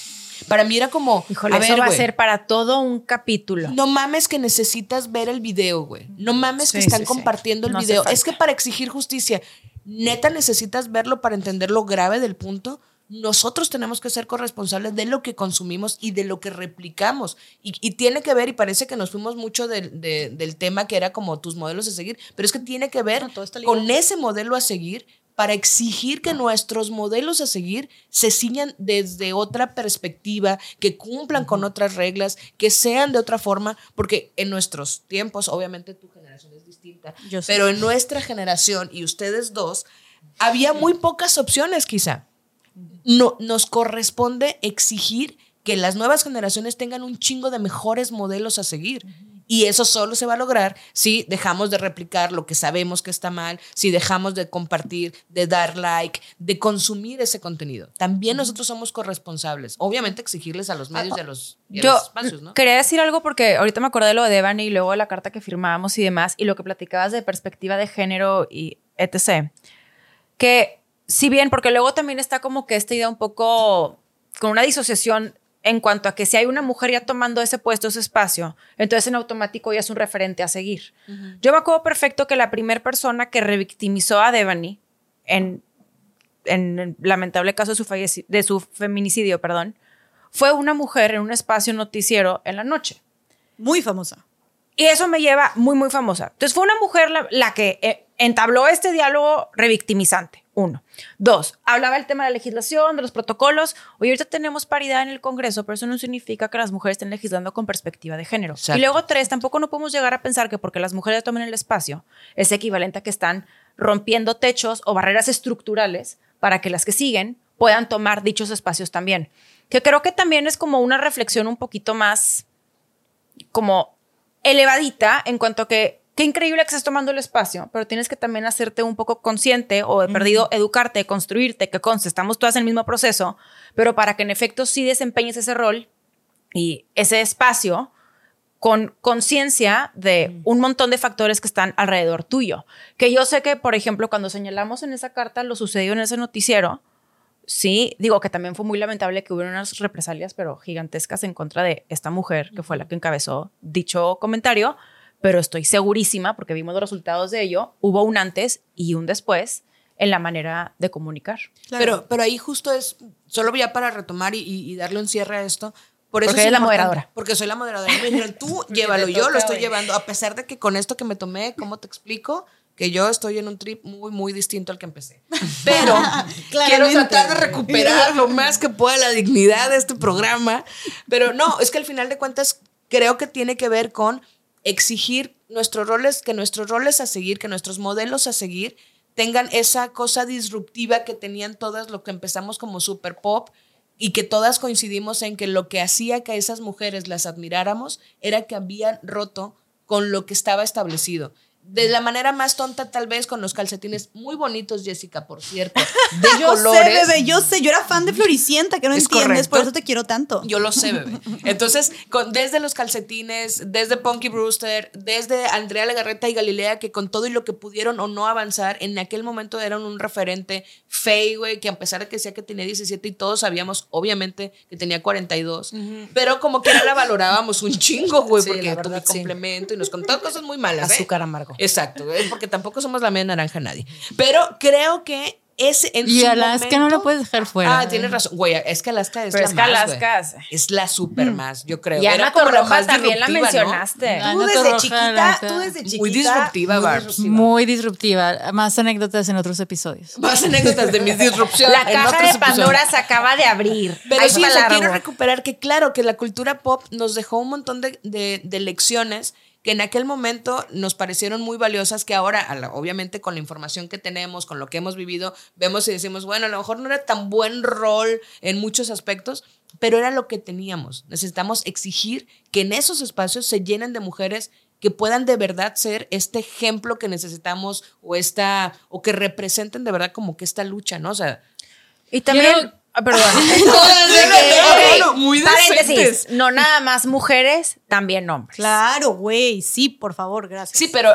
Para mí era como, Híjole, a eso ver, va a ser para todo un capítulo. no mames que necesitas ver el video, güey. No mames que están sí, sí. compartiendo el No video. Es que para exigir justicia, neta necesitas verlo para entender lo grave del punto. Nosotros tenemos que ser corresponsables de lo que consumimos y de lo que replicamos. Y, y tiene que ver, y parece que nos fuimos mucho del- de- del tema que era como tus modelos a seguir, pero es que tiene que ver No, con ese modelo a seguir para exigir que nuestros modelos a seguir se ciñan desde otra perspectiva, que cumplan con otras reglas, que sean de otra forma, porque en nuestros tiempos, obviamente tu generación es distinta, Yo sé. pero en nuestra generación y ustedes dos, había muy pocas opciones quizá. No, nos corresponde exigir que las nuevas generaciones tengan un chingo de mejores modelos a seguir. Y eso solo se va a lograr si dejamos de replicar lo que sabemos que está mal, si dejamos de compartir, de dar like, de consumir ese contenido. También nosotros somos corresponsables. Obviamente exigirles a los medios y a los, y a Yo los espacios, ¿no? quería decir algo porque ahorita me acordé de lo de Devani y luego de la carta que firmábamos y demás, y lo que platicabas de perspectiva de género y etc. Que si bien, porque luego también está como que esta idea un poco con una disociación en cuanto a que si hay una mujer ya tomando ese puesto, ese espacio, entonces en automático ya es un referente a seguir. Yo me acuerdo perfecto que la primera persona que revictimizó a Devani en, en el lamentable caso de su, de su feminicidio, perdón, fue una mujer en un espacio noticiero en la noche. Muy famosa. Y eso me lleva muy, muy famosa. Entonces fue una mujer la, la que eh, entabló este diálogo revictimizante. Uno. Dos, hablaba el tema de la legislación, de los protocolos. Oye, ahorita tenemos paridad en el Congreso, pero eso no significa que las mujeres estén legislando con perspectiva de género. Exacto. Y luego tres, tampoco no podemos llegar a pensar que porque las mujeres tomen el espacio es equivalente a que están rompiendo techos o barreras estructurales para que las que siguen puedan tomar dichos espacios también. Que creo que también es como una reflexión un poquito más como elevadita en cuanto a que qué increíble que estés tomando el espacio, pero tienes que también hacerte un poco consciente o de perdido educarte, construirte, que conste, estamos todas en el mismo proceso, pero para que en efecto sí desempeñes ese rol y ese espacio con conciencia de un montón de factores que están alrededor tuyo. Que yo sé que, por ejemplo, cuando señalamos en esa carta lo sucedido en ese noticiero, sí, digo que también fue muy lamentable que hubiera unas represalias, pero gigantescas en contra de esta mujer, que fue la que encabezó dicho comentario, pero estoy segurísima, porque vimos los resultados de ello, hubo un antes y un después en la manera de comunicar. Pero, pero ahí justo es, solo ya para retomar y, y- darle un cierre a esto. Por eso Porque es eres la moderadora. Porque soy la moderadora. Y me dijeron, tú llévalo, yo lo estoy llevando. A pesar de que con esto que me tomé, ¿cómo te explico? Que yo estoy en un trip muy, muy distinto al que empecé. Pero quiero tratar de recuperar lo más que pueda la dignidad de este programa. Pero no, es que al final de cuentas creo que tiene que ver con exigir nuestros roles, que nuestros roles a seguir, que nuestros modelos a seguir tengan esa cosa disruptiva que tenían todas, lo que empezamos como super pop y que todas coincidimos en que lo que hacía que a esas mujeres las admiráramos era que habían roto con lo que estaba establecido. De la manera más tonta, tal vez, con los calcetines muy bonitos, Jessica, por cierto. De Yo colores. sé, bebé, yo sé. Yo era fan de Floricienta, que no Es entiendes, por correcto. eso te quiero tanto. Yo lo sé, bebé. Entonces, con- desde los calcetines, desde Punky Brewster, desde Andrea Legarreta y Galilea, que con todo y lo que pudieron o no avanzar, en aquel momento eran un referente fey, güey, que a pesar de que decía que tenía 17 y todos sabíamos, obviamente, que tenía 42, pero como que la valorábamos un chingo, güey, Sí, porque la tu mi verdad, sí. complemento y nos contó cosas muy malas. ¿eh? Azúcar Exacto, es porque tampoco somos la media naranja nadie. Pero creo que ese en Y su Alaska no lo puedes dejar fuera. Ah, tienes razón. Güey, es que Alaska es Pero la es que más, Alaska es- Es la super más, yo creo. Y Era Ana Torroja también la mencionaste. Ah, Tú desde Torroja, chiquita, Alaska. tú desde chiquita. Muy disruptiva, muy Barbs. disruptiva. Muy disruptiva. Más anécdotas en otros episodios. Más anécdotas de mis disrupciones. La en caja otros de episodios. Pandora se acaba de abrir. Pero Ahí sí, o sea, quiero recuperar que claro, que la cultura pop nos dejó un montón de, de- de lecciones que en aquel momento nos parecieron muy valiosas, que ahora, obviamente con la información que tenemos, con lo que hemos vivido, vemos y decimos, bueno, a lo mejor no era tan buen rol en muchos aspectos, pero era lo que teníamos. Necesitamos exigir que en esos espacios se llenen de mujeres que puedan de verdad ser este ejemplo que necesitamos o esta o que representen de verdad como que esta lucha, ¿no? O sea, Y también. Quiero- Ah, perdón. Muy paréntesis. No nada más mujeres, también hombres. Claro, güey. Sí, por favor, gracias. Sí, pero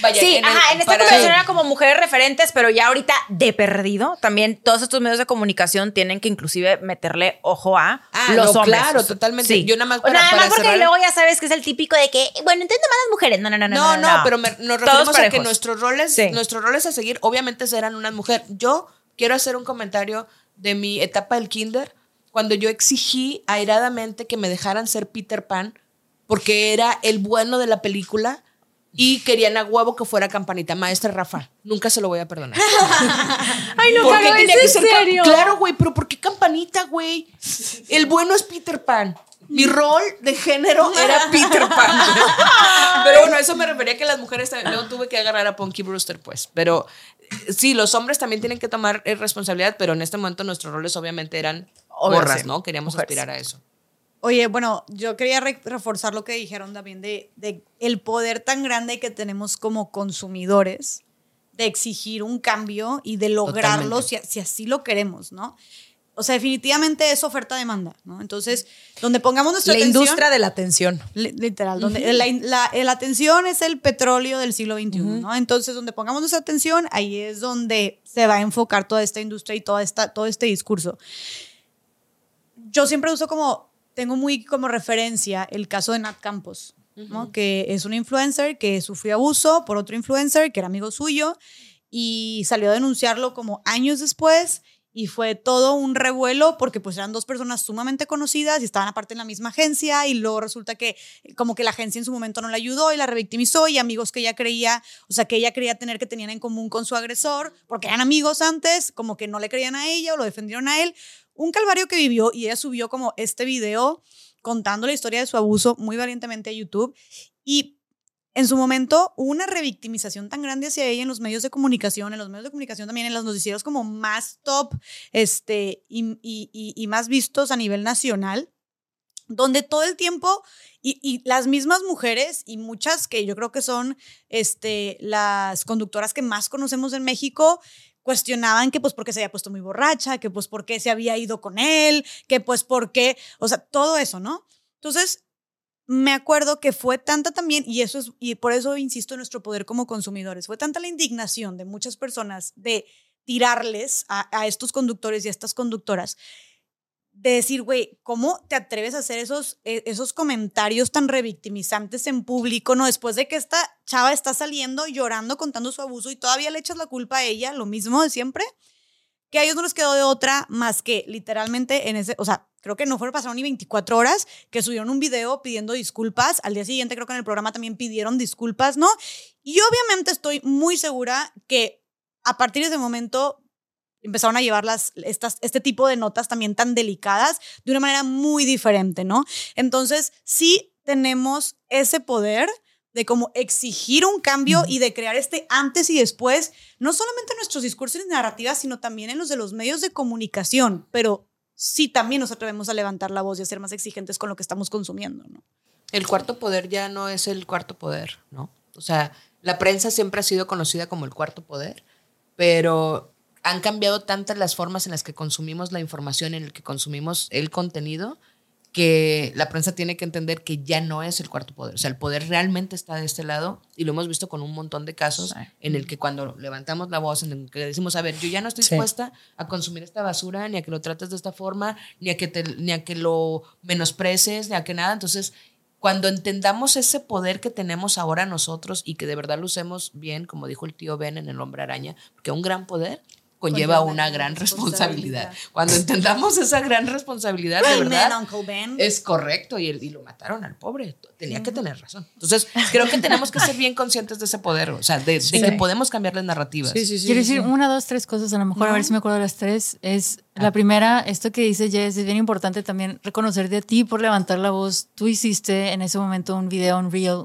vaya. Sí, en el- ajá, en esta conversación era como mujeres referentes, pero ya ahorita de perdido, también todos estos medios de comunicación tienen que inclusive meterle ojo a Ah, los no, hombres. claro, totalmente. Yo nada más para- nada para más porque cerrar- luego ya sabes que es el típico de que, bueno, entonces nada más las mujeres. No, no, no, no. No, no, pero me- nos Todos referimos a que nuestros roles, Sí. nuestros roles a seguir, obviamente serán una mujer. Yo quiero hacer un comentario de mi etapa del kinder, cuando yo exigí airadamente que me dejaran ser Peter Pan, porque era el bueno de la película. Y querían a huevo que fuera campanita. Maestra Rafa, nunca se lo voy a perdonar. Ay, no, ¿Por qué Caro, tenía ¿es en serio? Claro, güey, pero ¿por qué campanita, güey? El bueno es Peter Pan. Mi rol de género era Peter Pan. Pero bueno, eso me refería a que las mujeres también. Luego tuve que agarrar a Punky Brewster, pues. Pero sí, los hombres también tienen que tomar eh, responsabilidad, pero en este momento nuestros roles obviamente eran sí. ¿no? Queríamos Mujeres. aspirar a eso. Oye, bueno, yo quería re- reforzar lo que dijeron también de, de el poder tan grande que tenemos como consumidores de exigir un cambio y de lograrlo si, si así lo queremos, ¿no? O sea, definitivamente es oferta-demanda, ¿no? Entonces, donde pongamos nuestra La atención... industria de la atención. Li- Literal, donde la, la- la atención es el petróleo del siglo XXI, ¿no? Entonces, donde pongamos nuestra atención, ahí es donde se va a enfocar toda esta industria y toda esta, todo este discurso. Yo siempre uso como, tengo muy como referencia el caso de Nat Campos, ¿no? Que es un influencer que sufrió abuso por otro influencer que era amigo suyo y salió a denunciarlo como años después y fue todo un revuelo porque pues eran dos personas sumamente conocidas y estaban aparte en la misma agencia y luego resulta que como que la agencia en su momento no la ayudó y la revictimizó y amigos que ella creía, o sea, que ella creía tener que tenían en común con su agresor porque eran amigos antes, como que no le creían a ella o lo defendieron a él. Un calvario que vivió y ella subió como este video contando la historia de su abuso muy valientemente a YouTube y en su momento una revictimización tan grande hacia ella en los medios de comunicación, en los medios de comunicación también, en los noticieros como más top este, y, más vistos a nivel nacional, donde todo el tiempo, y, y las mismas mujeres y muchas que yo creo que son este, las conductoras que más conocemos en México, cuestionaban que pues porque se había puesto muy borracha, que pues porque se había ido con él, que pues porque, o sea, todo eso, ¿no? Entonces, me acuerdo que fue tanta también, y eso es, y por eso insisto en nuestro poder como consumidores, fue tanta la indignación de muchas personas de tirarles a, a estos conductores y a estas conductoras, de decir, güey, ¿cómo te atreves a hacer esos, eh, esos comentarios tan revictimizantes en público, no? Después de que esta chava está saliendo llorando, contando su abuso y todavía le echas la culpa a ella, lo mismo de siempre, que a ellos no les quedó de otra más que literalmente en ese, o sea, creo que no fueron pasaron ni 24 horas, que subieron un video pidiendo disculpas, al día siguiente creo que en el programa también pidieron disculpas, ¿no? Y obviamente estoy muy segura que a partir de ese momento empezaron a llevar estas, este tipo de notas también tan delicadas de una manera muy diferente, ¿no? Entonces, sí tenemos ese poder de como exigir un cambio y de crear este antes y después, no solamente en nuestros discursos y narrativas, sino también en los de los medios de comunicación, pero sí también nos atrevemos a levantar la voz y a ser más exigentes con lo que estamos consumiendo, ¿no? El cuarto poder ya no es el cuarto poder, ¿no? O sea, la prensa siempre ha sido conocida como el cuarto poder, pero han cambiado tantas las formas en las que consumimos la información, en el que consumimos el contenido, que la prensa tiene que entender que ya no es el cuarto poder. O sea, el poder realmente está de este lado y lo hemos visto con un montón de casos en el que cuando levantamos la voz, en el que decimos, a ver, yo ya no estoy Sí. dispuesta a consumir esta basura, ni a que lo trates de esta forma, ni a que, te, ni a que lo menospreces, ni a que nada. Entonces, cuando entendamos ese poder que tenemos ahora nosotros y que de verdad lo usemos bien, como dijo el tío Ben en El Hombre Araña, porque un gran poder conlleva Conlleva una gran responsabilidad. responsabilidad. Cuando entendamos esa gran responsabilidad, de verdad, Uncle Ben. es correcto y, el- y lo mataron al pobre. Tenía que tener razón. Entonces, creo que tenemos que ser bien conscientes de ese poder, o sea, de, de que podemos cambiar las narrativas. Quiero decir una, dos, tres cosas, a lo mejor a ver si me acuerdo de las tres. Es la primera, esto que dice Jess, es bien importante también reconocerte a ti por levantar la voz. Tú hiciste en ese momento un video, un reel,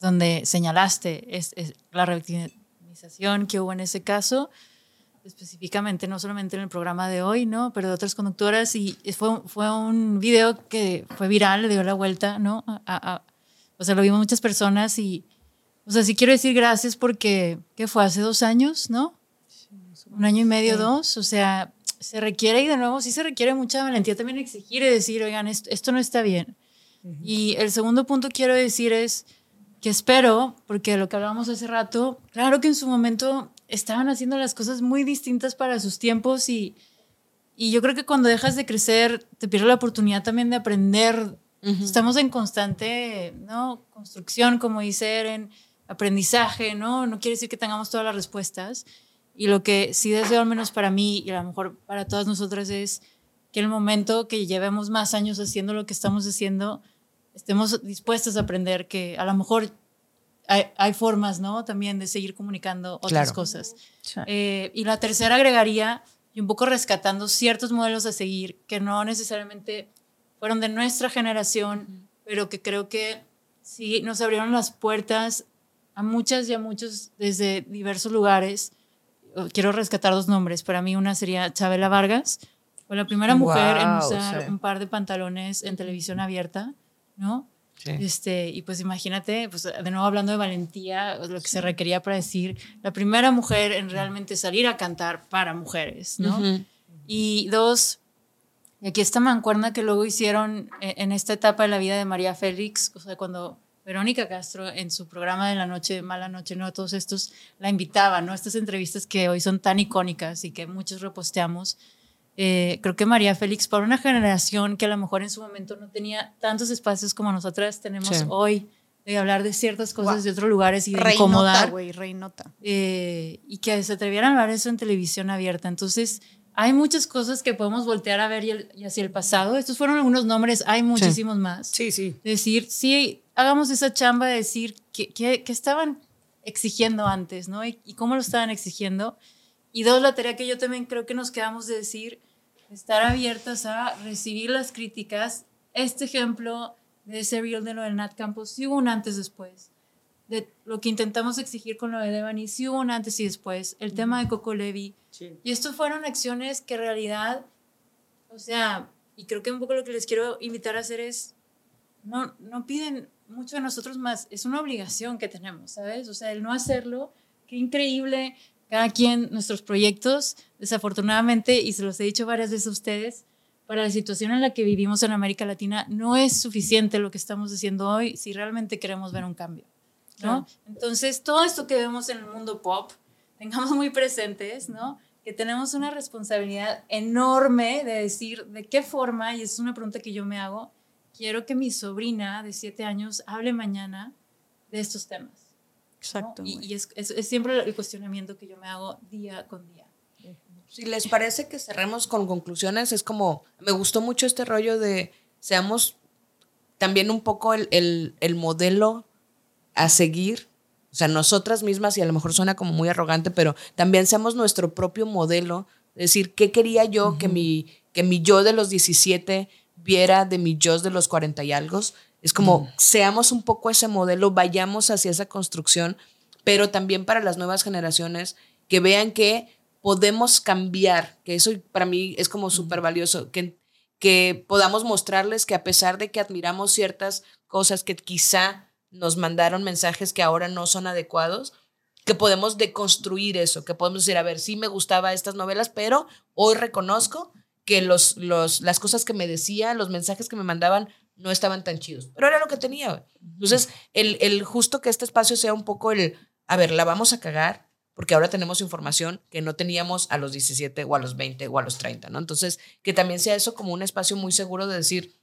donde señalaste es, es la revictimización que hubo en ese caso, específicamente no solamente en el programa de hoy, ¿no? Pero de otras conductoras y fue, fue un video que fue viral, le dio la vuelta, ¿no? A- a- o sea, lo vimos muchas personas y, o sea, sí quiero decir gracias porque, ¿qué fue? Hace dos años, ¿no? Un año y medio, dos. O sea, se requiere, y de nuevo, sí se requiere mucha valentía también exigir y decir, oigan, esto, esto no está bien. Y el segundo punto quiero decir es que espero, porque lo que hablábamos hace rato, claro que en su momento estaban haciendo las cosas muy distintas para sus tiempos y, y yo creo que cuando dejas de crecer te pierdes la oportunidad también de aprender. Estamos en constante ¿no? construcción, como dice Eren, aprendizaje, ¿no? No quiere decir que tengamos todas las respuestas. Y lo que sí deseo, al menos para mí y a lo mejor para todas nosotras, es que el momento que llevemos más años haciendo lo que estamos haciendo, estemos dispuestos a aprender que a lo mejor hay, hay formas, ¿no? También de seguir comunicando otras Claro. cosas. Eh, y la tercera agregaría, y un poco rescatando ciertos modelos a seguir que no necesariamente fueron de nuestra generación, pero que creo que sí nos abrieron las puertas a muchas y a muchos desde diversos lugares. Eh, Quiero rescatar dos nombres. Para mí una sería Chabela Vargas. Fue la primera mujer en usar sí. un par de pantalones en televisión abierta, ¿no? Este, y pues imagínate, pues de nuevo hablando de valentía, lo que se requería para decir, la primera mujer en realmente salir a cantar para mujeres, ¿no? Y dos, y aquí esta mancuerna que luego hicieron eh, en esta etapa de la vida de María Félix, o sea, cuando Verónica Castro en su programa de la noche, Mala Noche, ¿no? Todos estos la invitaba, ¿no? Estas entrevistas que hoy son tan icónicas y que muchos reposteamos. Eh, creo que María Félix, para una generación que a lo mejor en su momento no tenía tantos espacios como nosotras tenemos Sí. hoy, de hablar de ciertas cosas de otros lugares y de Reinota, incomodar güey, reinota. eh, y que se atrevieran a ver eso en televisión abierta. Entonces, hay muchas cosas que podemos voltear a ver y, el- y hacia el pasado. Estos fueron algunos nombres, hay muchísimos más. Sí, sí. Decir, sí, hagamos esa chamba de decir qué estaban exigiendo antes, ¿no? Y, y cómo lo estaban exigiendo. Y dos, la tarea que yo también creo que nos quedamos de decir, estar abiertas a recibir las críticas. Este ejemplo de ese reel de lo del Nat Campos, sí hubo un antes después. De lo que intentamos exigir con lo de Devani, sí hubo un antes y después. El tema de Coco Levi. Y estos fueron acciones que en realidad, o sea, y creo que un poco lo que les quiero invitar a hacer es, no, no piden mucho de nosotros más, es una obligación que tenemos, ¿sabes? O sea, el no hacerlo, qué increíble, cada quien, nuestros proyectos, desafortunadamente, y se los he dicho varias veces a ustedes, para la situación en la que vivimos en América Latina, no es suficiente lo que estamos haciendo hoy si realmente queremos ver un cambio, ¿no? Entonces, todo esto que vemos en el mundo pop, tengamos muy presentes, ¿no? Que tenemos una responsabilidad enorme de decir de qué forma, y es una pregunta que yo me hago, quiero que mi sobrina de siete años hable mañana de estos temas. ¿No? Exacto. Y, es, es- es siempre el cuestionamiento que yo me hago día con día. Si les parece que cerremos con conclusiones, es como, me gustó mucho este rollo de seamos también un poco el, el- el modelo a seguir, o sea, nosotras mismas, y a lo mejor suena como muy arrogante, pero también seamos nuestro propio modelo, es decir, ¿qué quería yo que, mi, que mi yo de los 17 viera de mi yo de los 40 y algo? Es como, seamos un poco ese modelo, vayamos hacia esa construcción, pero también para las nuevas generaciones que vean que podemos cambiar, que eso para mí es como súper valioso, que, que podamos mostrarles que a pesar de que admiramos ciertas cosas que quizá nos mandaron mensajes que ahora no son adecuados, que podemos deconstruir eso, que podemos decir, a ver, sí me gustaba estas novelas, pero hoy reconozco que los, los, las cosas que me decían, los mensajes que me mandaban, no estaban tan chidos. Pero era lo que tenía. Entonces, el, el justo que este espacio sea un poco el, a ver, la vamos a cagar, porque ahora tenemos información que no teníamos a los 17 o a los 20 o a los 30, ¿no? Entonces, que también sea eso como un espacio muy seguro de decir,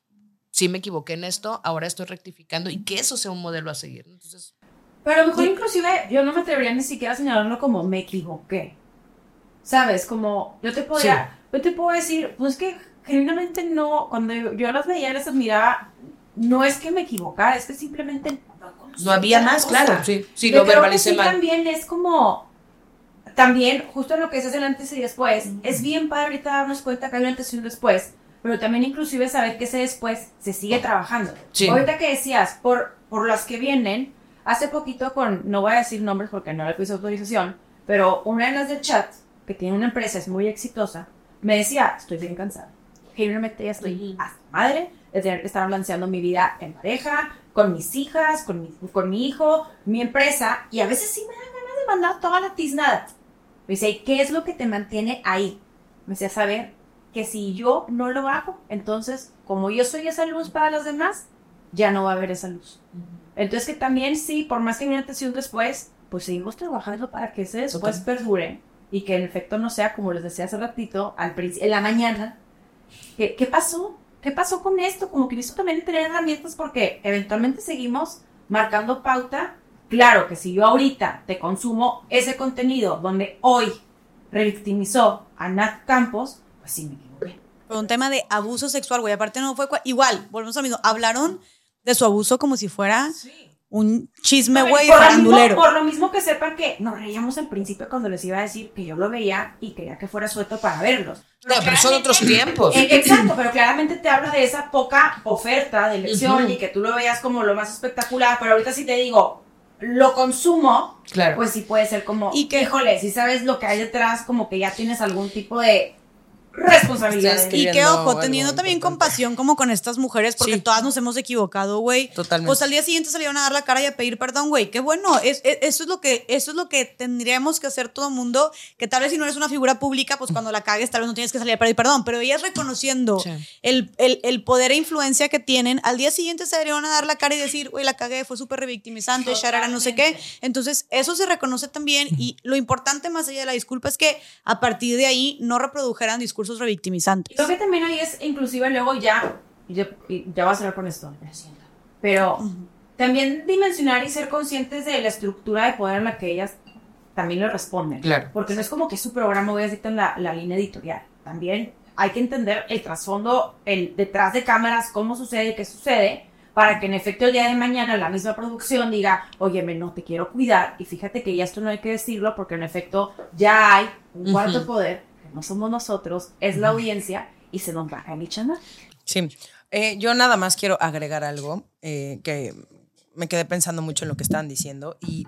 sí me equivoqué en esto, ahora estoy rectificando y que eso sea un modelo a seguir. Entonces, Pero a lo mejor inclusive yo no me atrevería ni siquiera a señalarlo como me equivoqué. ¿Sabes? Como yo te podría, yo te puedo decir, pues que genuinamente no, cuando yo, las veía, las admiraba, no es que me equivocara, es que simplemente no había más, cosa. claro, sí, sí, Yo lo verbalicé sí mal. también es como, también, justo lo que es el antes y después, es bien padre ahorita darnos cuenta que hay un antes y un después, pero también inclusive saber que ese después se sigue trabajando. Sí. Ahorita que decías, por, por las que vienen, hace poquito con, no voy a decir nombres porque no le puse autorización, pero una de las del chat, que tiene una empresa, es muy exitosa, me decía, estoy bien cansada. Genuinamente ya estoy hasta madre de tener que estar balanceando mi vida en pareja, con mis hijas, con mi, con mi hijo, mi empresa, y a veces sí me dan ganas de mandar toda la tiznada. Me dice, ¿y qué es lo que te mantiene ahí? Me decía, saber que si yo no lo hago, entonces, como yo soy esa luz para los demás, ya no va a haber esa luz. Entonces que también sí, por más que y un después, pues seguimos trabajando para que ese después Total. perdure y que el efecto no sea como les decía hace ratito, al en la mañana. ¿Qué, ¿Qué pasó? ¿Qué pasó con esto? Como que necesito también tener herramientas porque eventualmente seguimos marcando pauta. Claro que si yo ahorita te consumo ese contenido donde hoy revictimizó a Nat Campos, pues sí me equivoqué. Fue un tema de abuso sexual, güey. Aparte no fue igual, volvemos a mismo. Hablaron de su abuso como si fuera un chisme, güey, por, lo mismo, farandulero. por lo mismo que sepan que nos reíamos al principio cuando les iba a decir que yo lo veía y quería que fuera suelto para verlos. No, pero son otros tiempos. Eh, exacto, pero claramente te habla de esa poca oferta de elección y que tú lo veas como lo más espectacular, pero ahorita si te digo, lo consumo, Claro. pues sí puede ser como, Y que- híjole, si sabes lo que hay detrás, como que ya tienes algún tipo de responsabilidad. Ustedes Y que, ojo, teniendo también importante. compasión como con estas mujeres, porque Sí. todas nos hemos equivocado, güey. Totalmente. Pues al día siguiente salieron a dar la cara y a pedir perdón, güey. Qué bueno, es, es- eso, es lo que, eso es lo que tendríamos que hacer todo el mundo, que tal vez si no eres una figura pública, pues cuando la cagues tal vez no tienes que salir a pedir perdón, pero ellas reconociendo Sí. el, el- el poder e influencia que tienen, al día siguiente salieron a dar la cara y decir, güey, la cagué, fue súper revictimizante, sharara, no sé qué. Entonces, eso se reconoce también y lo importante más allá de la disculpa es que a partir de ahí no reprodujeran discursos revictimizantes. Creo que también ahí es, inclusive luego ya, ya, ya voy a cerrar con esto, lo siento. Pero también dimensionar y ser conscientes de la estructura de poder en la que ellas también le responden. Claro. Porque no es como que su programa voy a dictar la, la línea editorial. También hay que entender el trasfondo, el detrás de cámaras, cómo sucede, qué sucede, para que en efecto el día de mañana la misma producción diga, oye, no te quiero cuidar, y fíjate que ya esto no hay que decirlo, porque en efecto ya hay un cuarto Ujú. poder, que no somos nosotros, es la audiencia, y se nos va a mi channel. Sí, Eh, yo nada más quiero agregar algo eh, que me quedé pensando mucho en lo que estaban diciendo y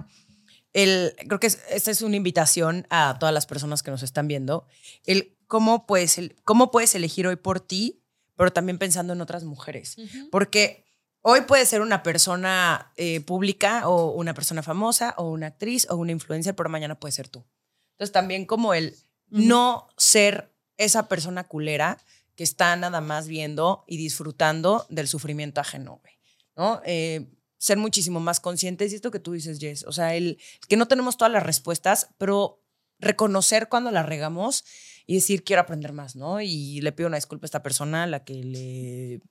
el, creo que es- esta es una invitación a todas las personas que nos están viendo, el cómo puedes, el, cómo puedes elegir hoy por ti, pero también pensando en otras mujeres, porque hoy puedes ser una persona eh, pública o una persona famosa o una actriz o una influencer, pero mañana puede ser tú. Entonces también como el no ser esa persona culera que está nada más viendo y disfrutando del sufrimiento ajeno, güey, ¿no? Eh, ser muchísimo más conscientes y esto que tú dices, Jess, o sea, el que no tenemos todas las respuestas, pero reconocer cuando la regamos y decir, quiero aprender más, ¿no? Y le pido una disculpa a esta persona a la que le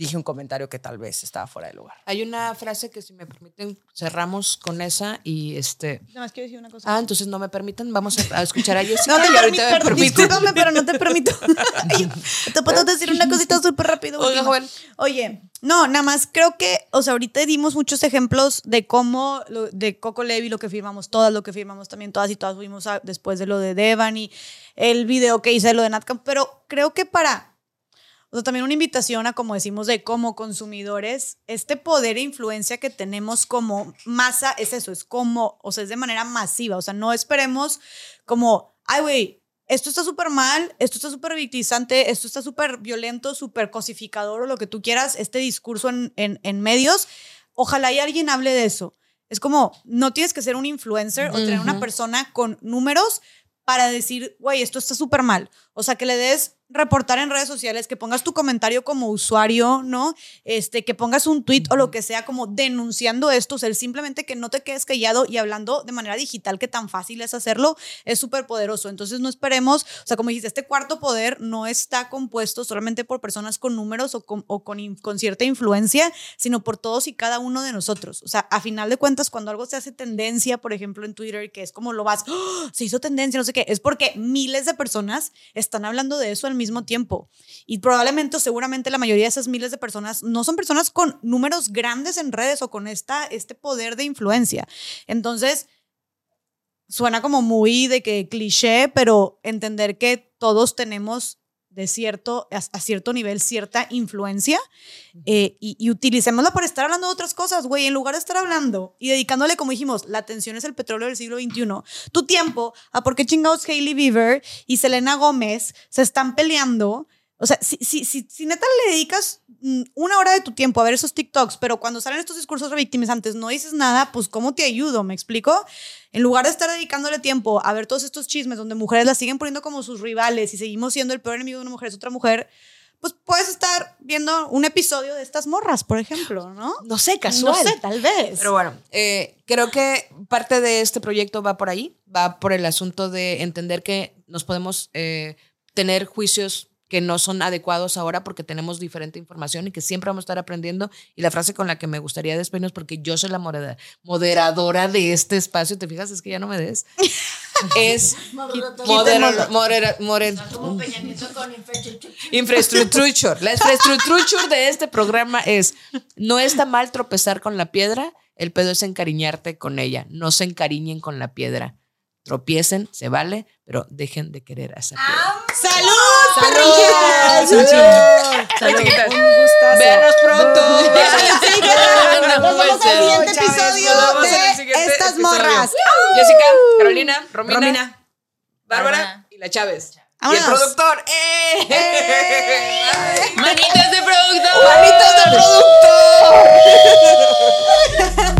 dije un comentario que tal vez estaba fuera de lugar. Hay una frase que si me permiten cerramos con esa y este Nada más quiero decir una cosa. Ah, entonces no me permiten, vamos a, a escuchar a Jessica No te y ahorita permito, me permiten. discúlpame, pero no te permito. te puedo decir una cosita súper rápido. Oiga, última. joven. Oye, no, nada más creo que, o sea, ahorita dimos muchos ejemplos de cómo, lo- de Coco Levi, lo que firmamos todas, lo que firmamos también todas y todas fuimos a- después de lo de Devan y el video que hice de lo de Natcam, pero creo que para, o sea, también una invitación a, como decimos, de como consumidores, este poder e influencia que tenemos como masa es eso, es como, o sea, es de manera masiva, o sea, no esperemos como, ay, güey, esto está súper mal, esto está súper victimizante, esto está súper violento, súper cosificador o lo que tú quieras, este discurso en, en, en medios, ojalá y alguien hable de eso. Es como, no tienes que ser un influencer o tener una persona con números para decir, güey, esto está súper mal. O sea, que le des reportar en redes sociales, que pongas tu comentario como usuario, ¿no? Este, que pongas un tweet o lo que sea como denunciando esto, o sea, simplemente que no te quedes callado y hablando de manera digital, que tan fácil es hacerlo, es súper poderoso. Entonces no esperemos, o sea, como dijiste, este cuarto poder no está compuesto solamente por personas con números o con, o con, in- con cierta influencia, sino por todos y cada uno de nosotros. O sea, a final de cuentas, cuando algo se hace tendencia, por ejemplo, en Twitter, que es como lo vas, ¡Oh! se hizo tendencia, no sé qué, es porque miles de personas están hablando de eso al mismo tiempo. Y probablemente, seguramente, la mayoría de esas miles de personas no son personas con números grandes en redes o con esta, este poder de influencia. Entonces, suena como muy de que cliché, pero entender que todos tenemos de cierto, a, a cierto nivel, cierta influencia eh, y, y utilicémosla para estar hablando de otras cosas, güey, en lugar de estar hablando y dedicándole, como dijimos, la atención es el petróleo del siglo XXI, tu tiempo a por qué chingados Hailey Bieber y Selena Gómez se están peleando. O sea, si, si, si, si neta le dedicas mm, una hora de tu tiempo a ver esos TikToks, pero cuando salen estos discursos revictimizantes no dices nada, pues ¿cómo te ayudo? ¿Me explico? En lugar de estar dedicándole tiempo a ver todos estos chismes donde mujeres las siguen poniendo como sus rivales y seguimos siendo el peor enemigo de una mujer es otra mujer, pues puedes estar viendo un episodio de estas morras, por ejemplo, ¿no? No sé, casual. No sé, tal vez. Pero bueno, eh, creo que parte de este proyecto va por ahí, va por el asunto de entender que nos podemos eh, tener juicios que no son adecuados ahora porque tenemos diferente información y que siempre vamos a estar aprendiendo. Y la frase con la que me gustaría despedirnos, porque yo soy la modera- moderadora de este espacio, ¿te fijas? Es que ya no me des. es modera- modera- modera- Infraestructure. La infraestructure de este programa es, no está mal tropezar con la piedra, el pedo es encariñarte con ella. No se encariñen con la piedra. Tropiecen, se vale, pero dejen de querer a esa. ¡Salud! ¡Salud! ¡Salud! Chiquitas. Un gustazo. Véanos pronto. Nos vemos en el siguiente episodio de siguiente Estas episodio. Morras. Jessica, Carolina, Romina, Romina. Bárbara y la Chávez. Y el productor. ¡Eh! Manitas de productor. ¡Manitas de productor!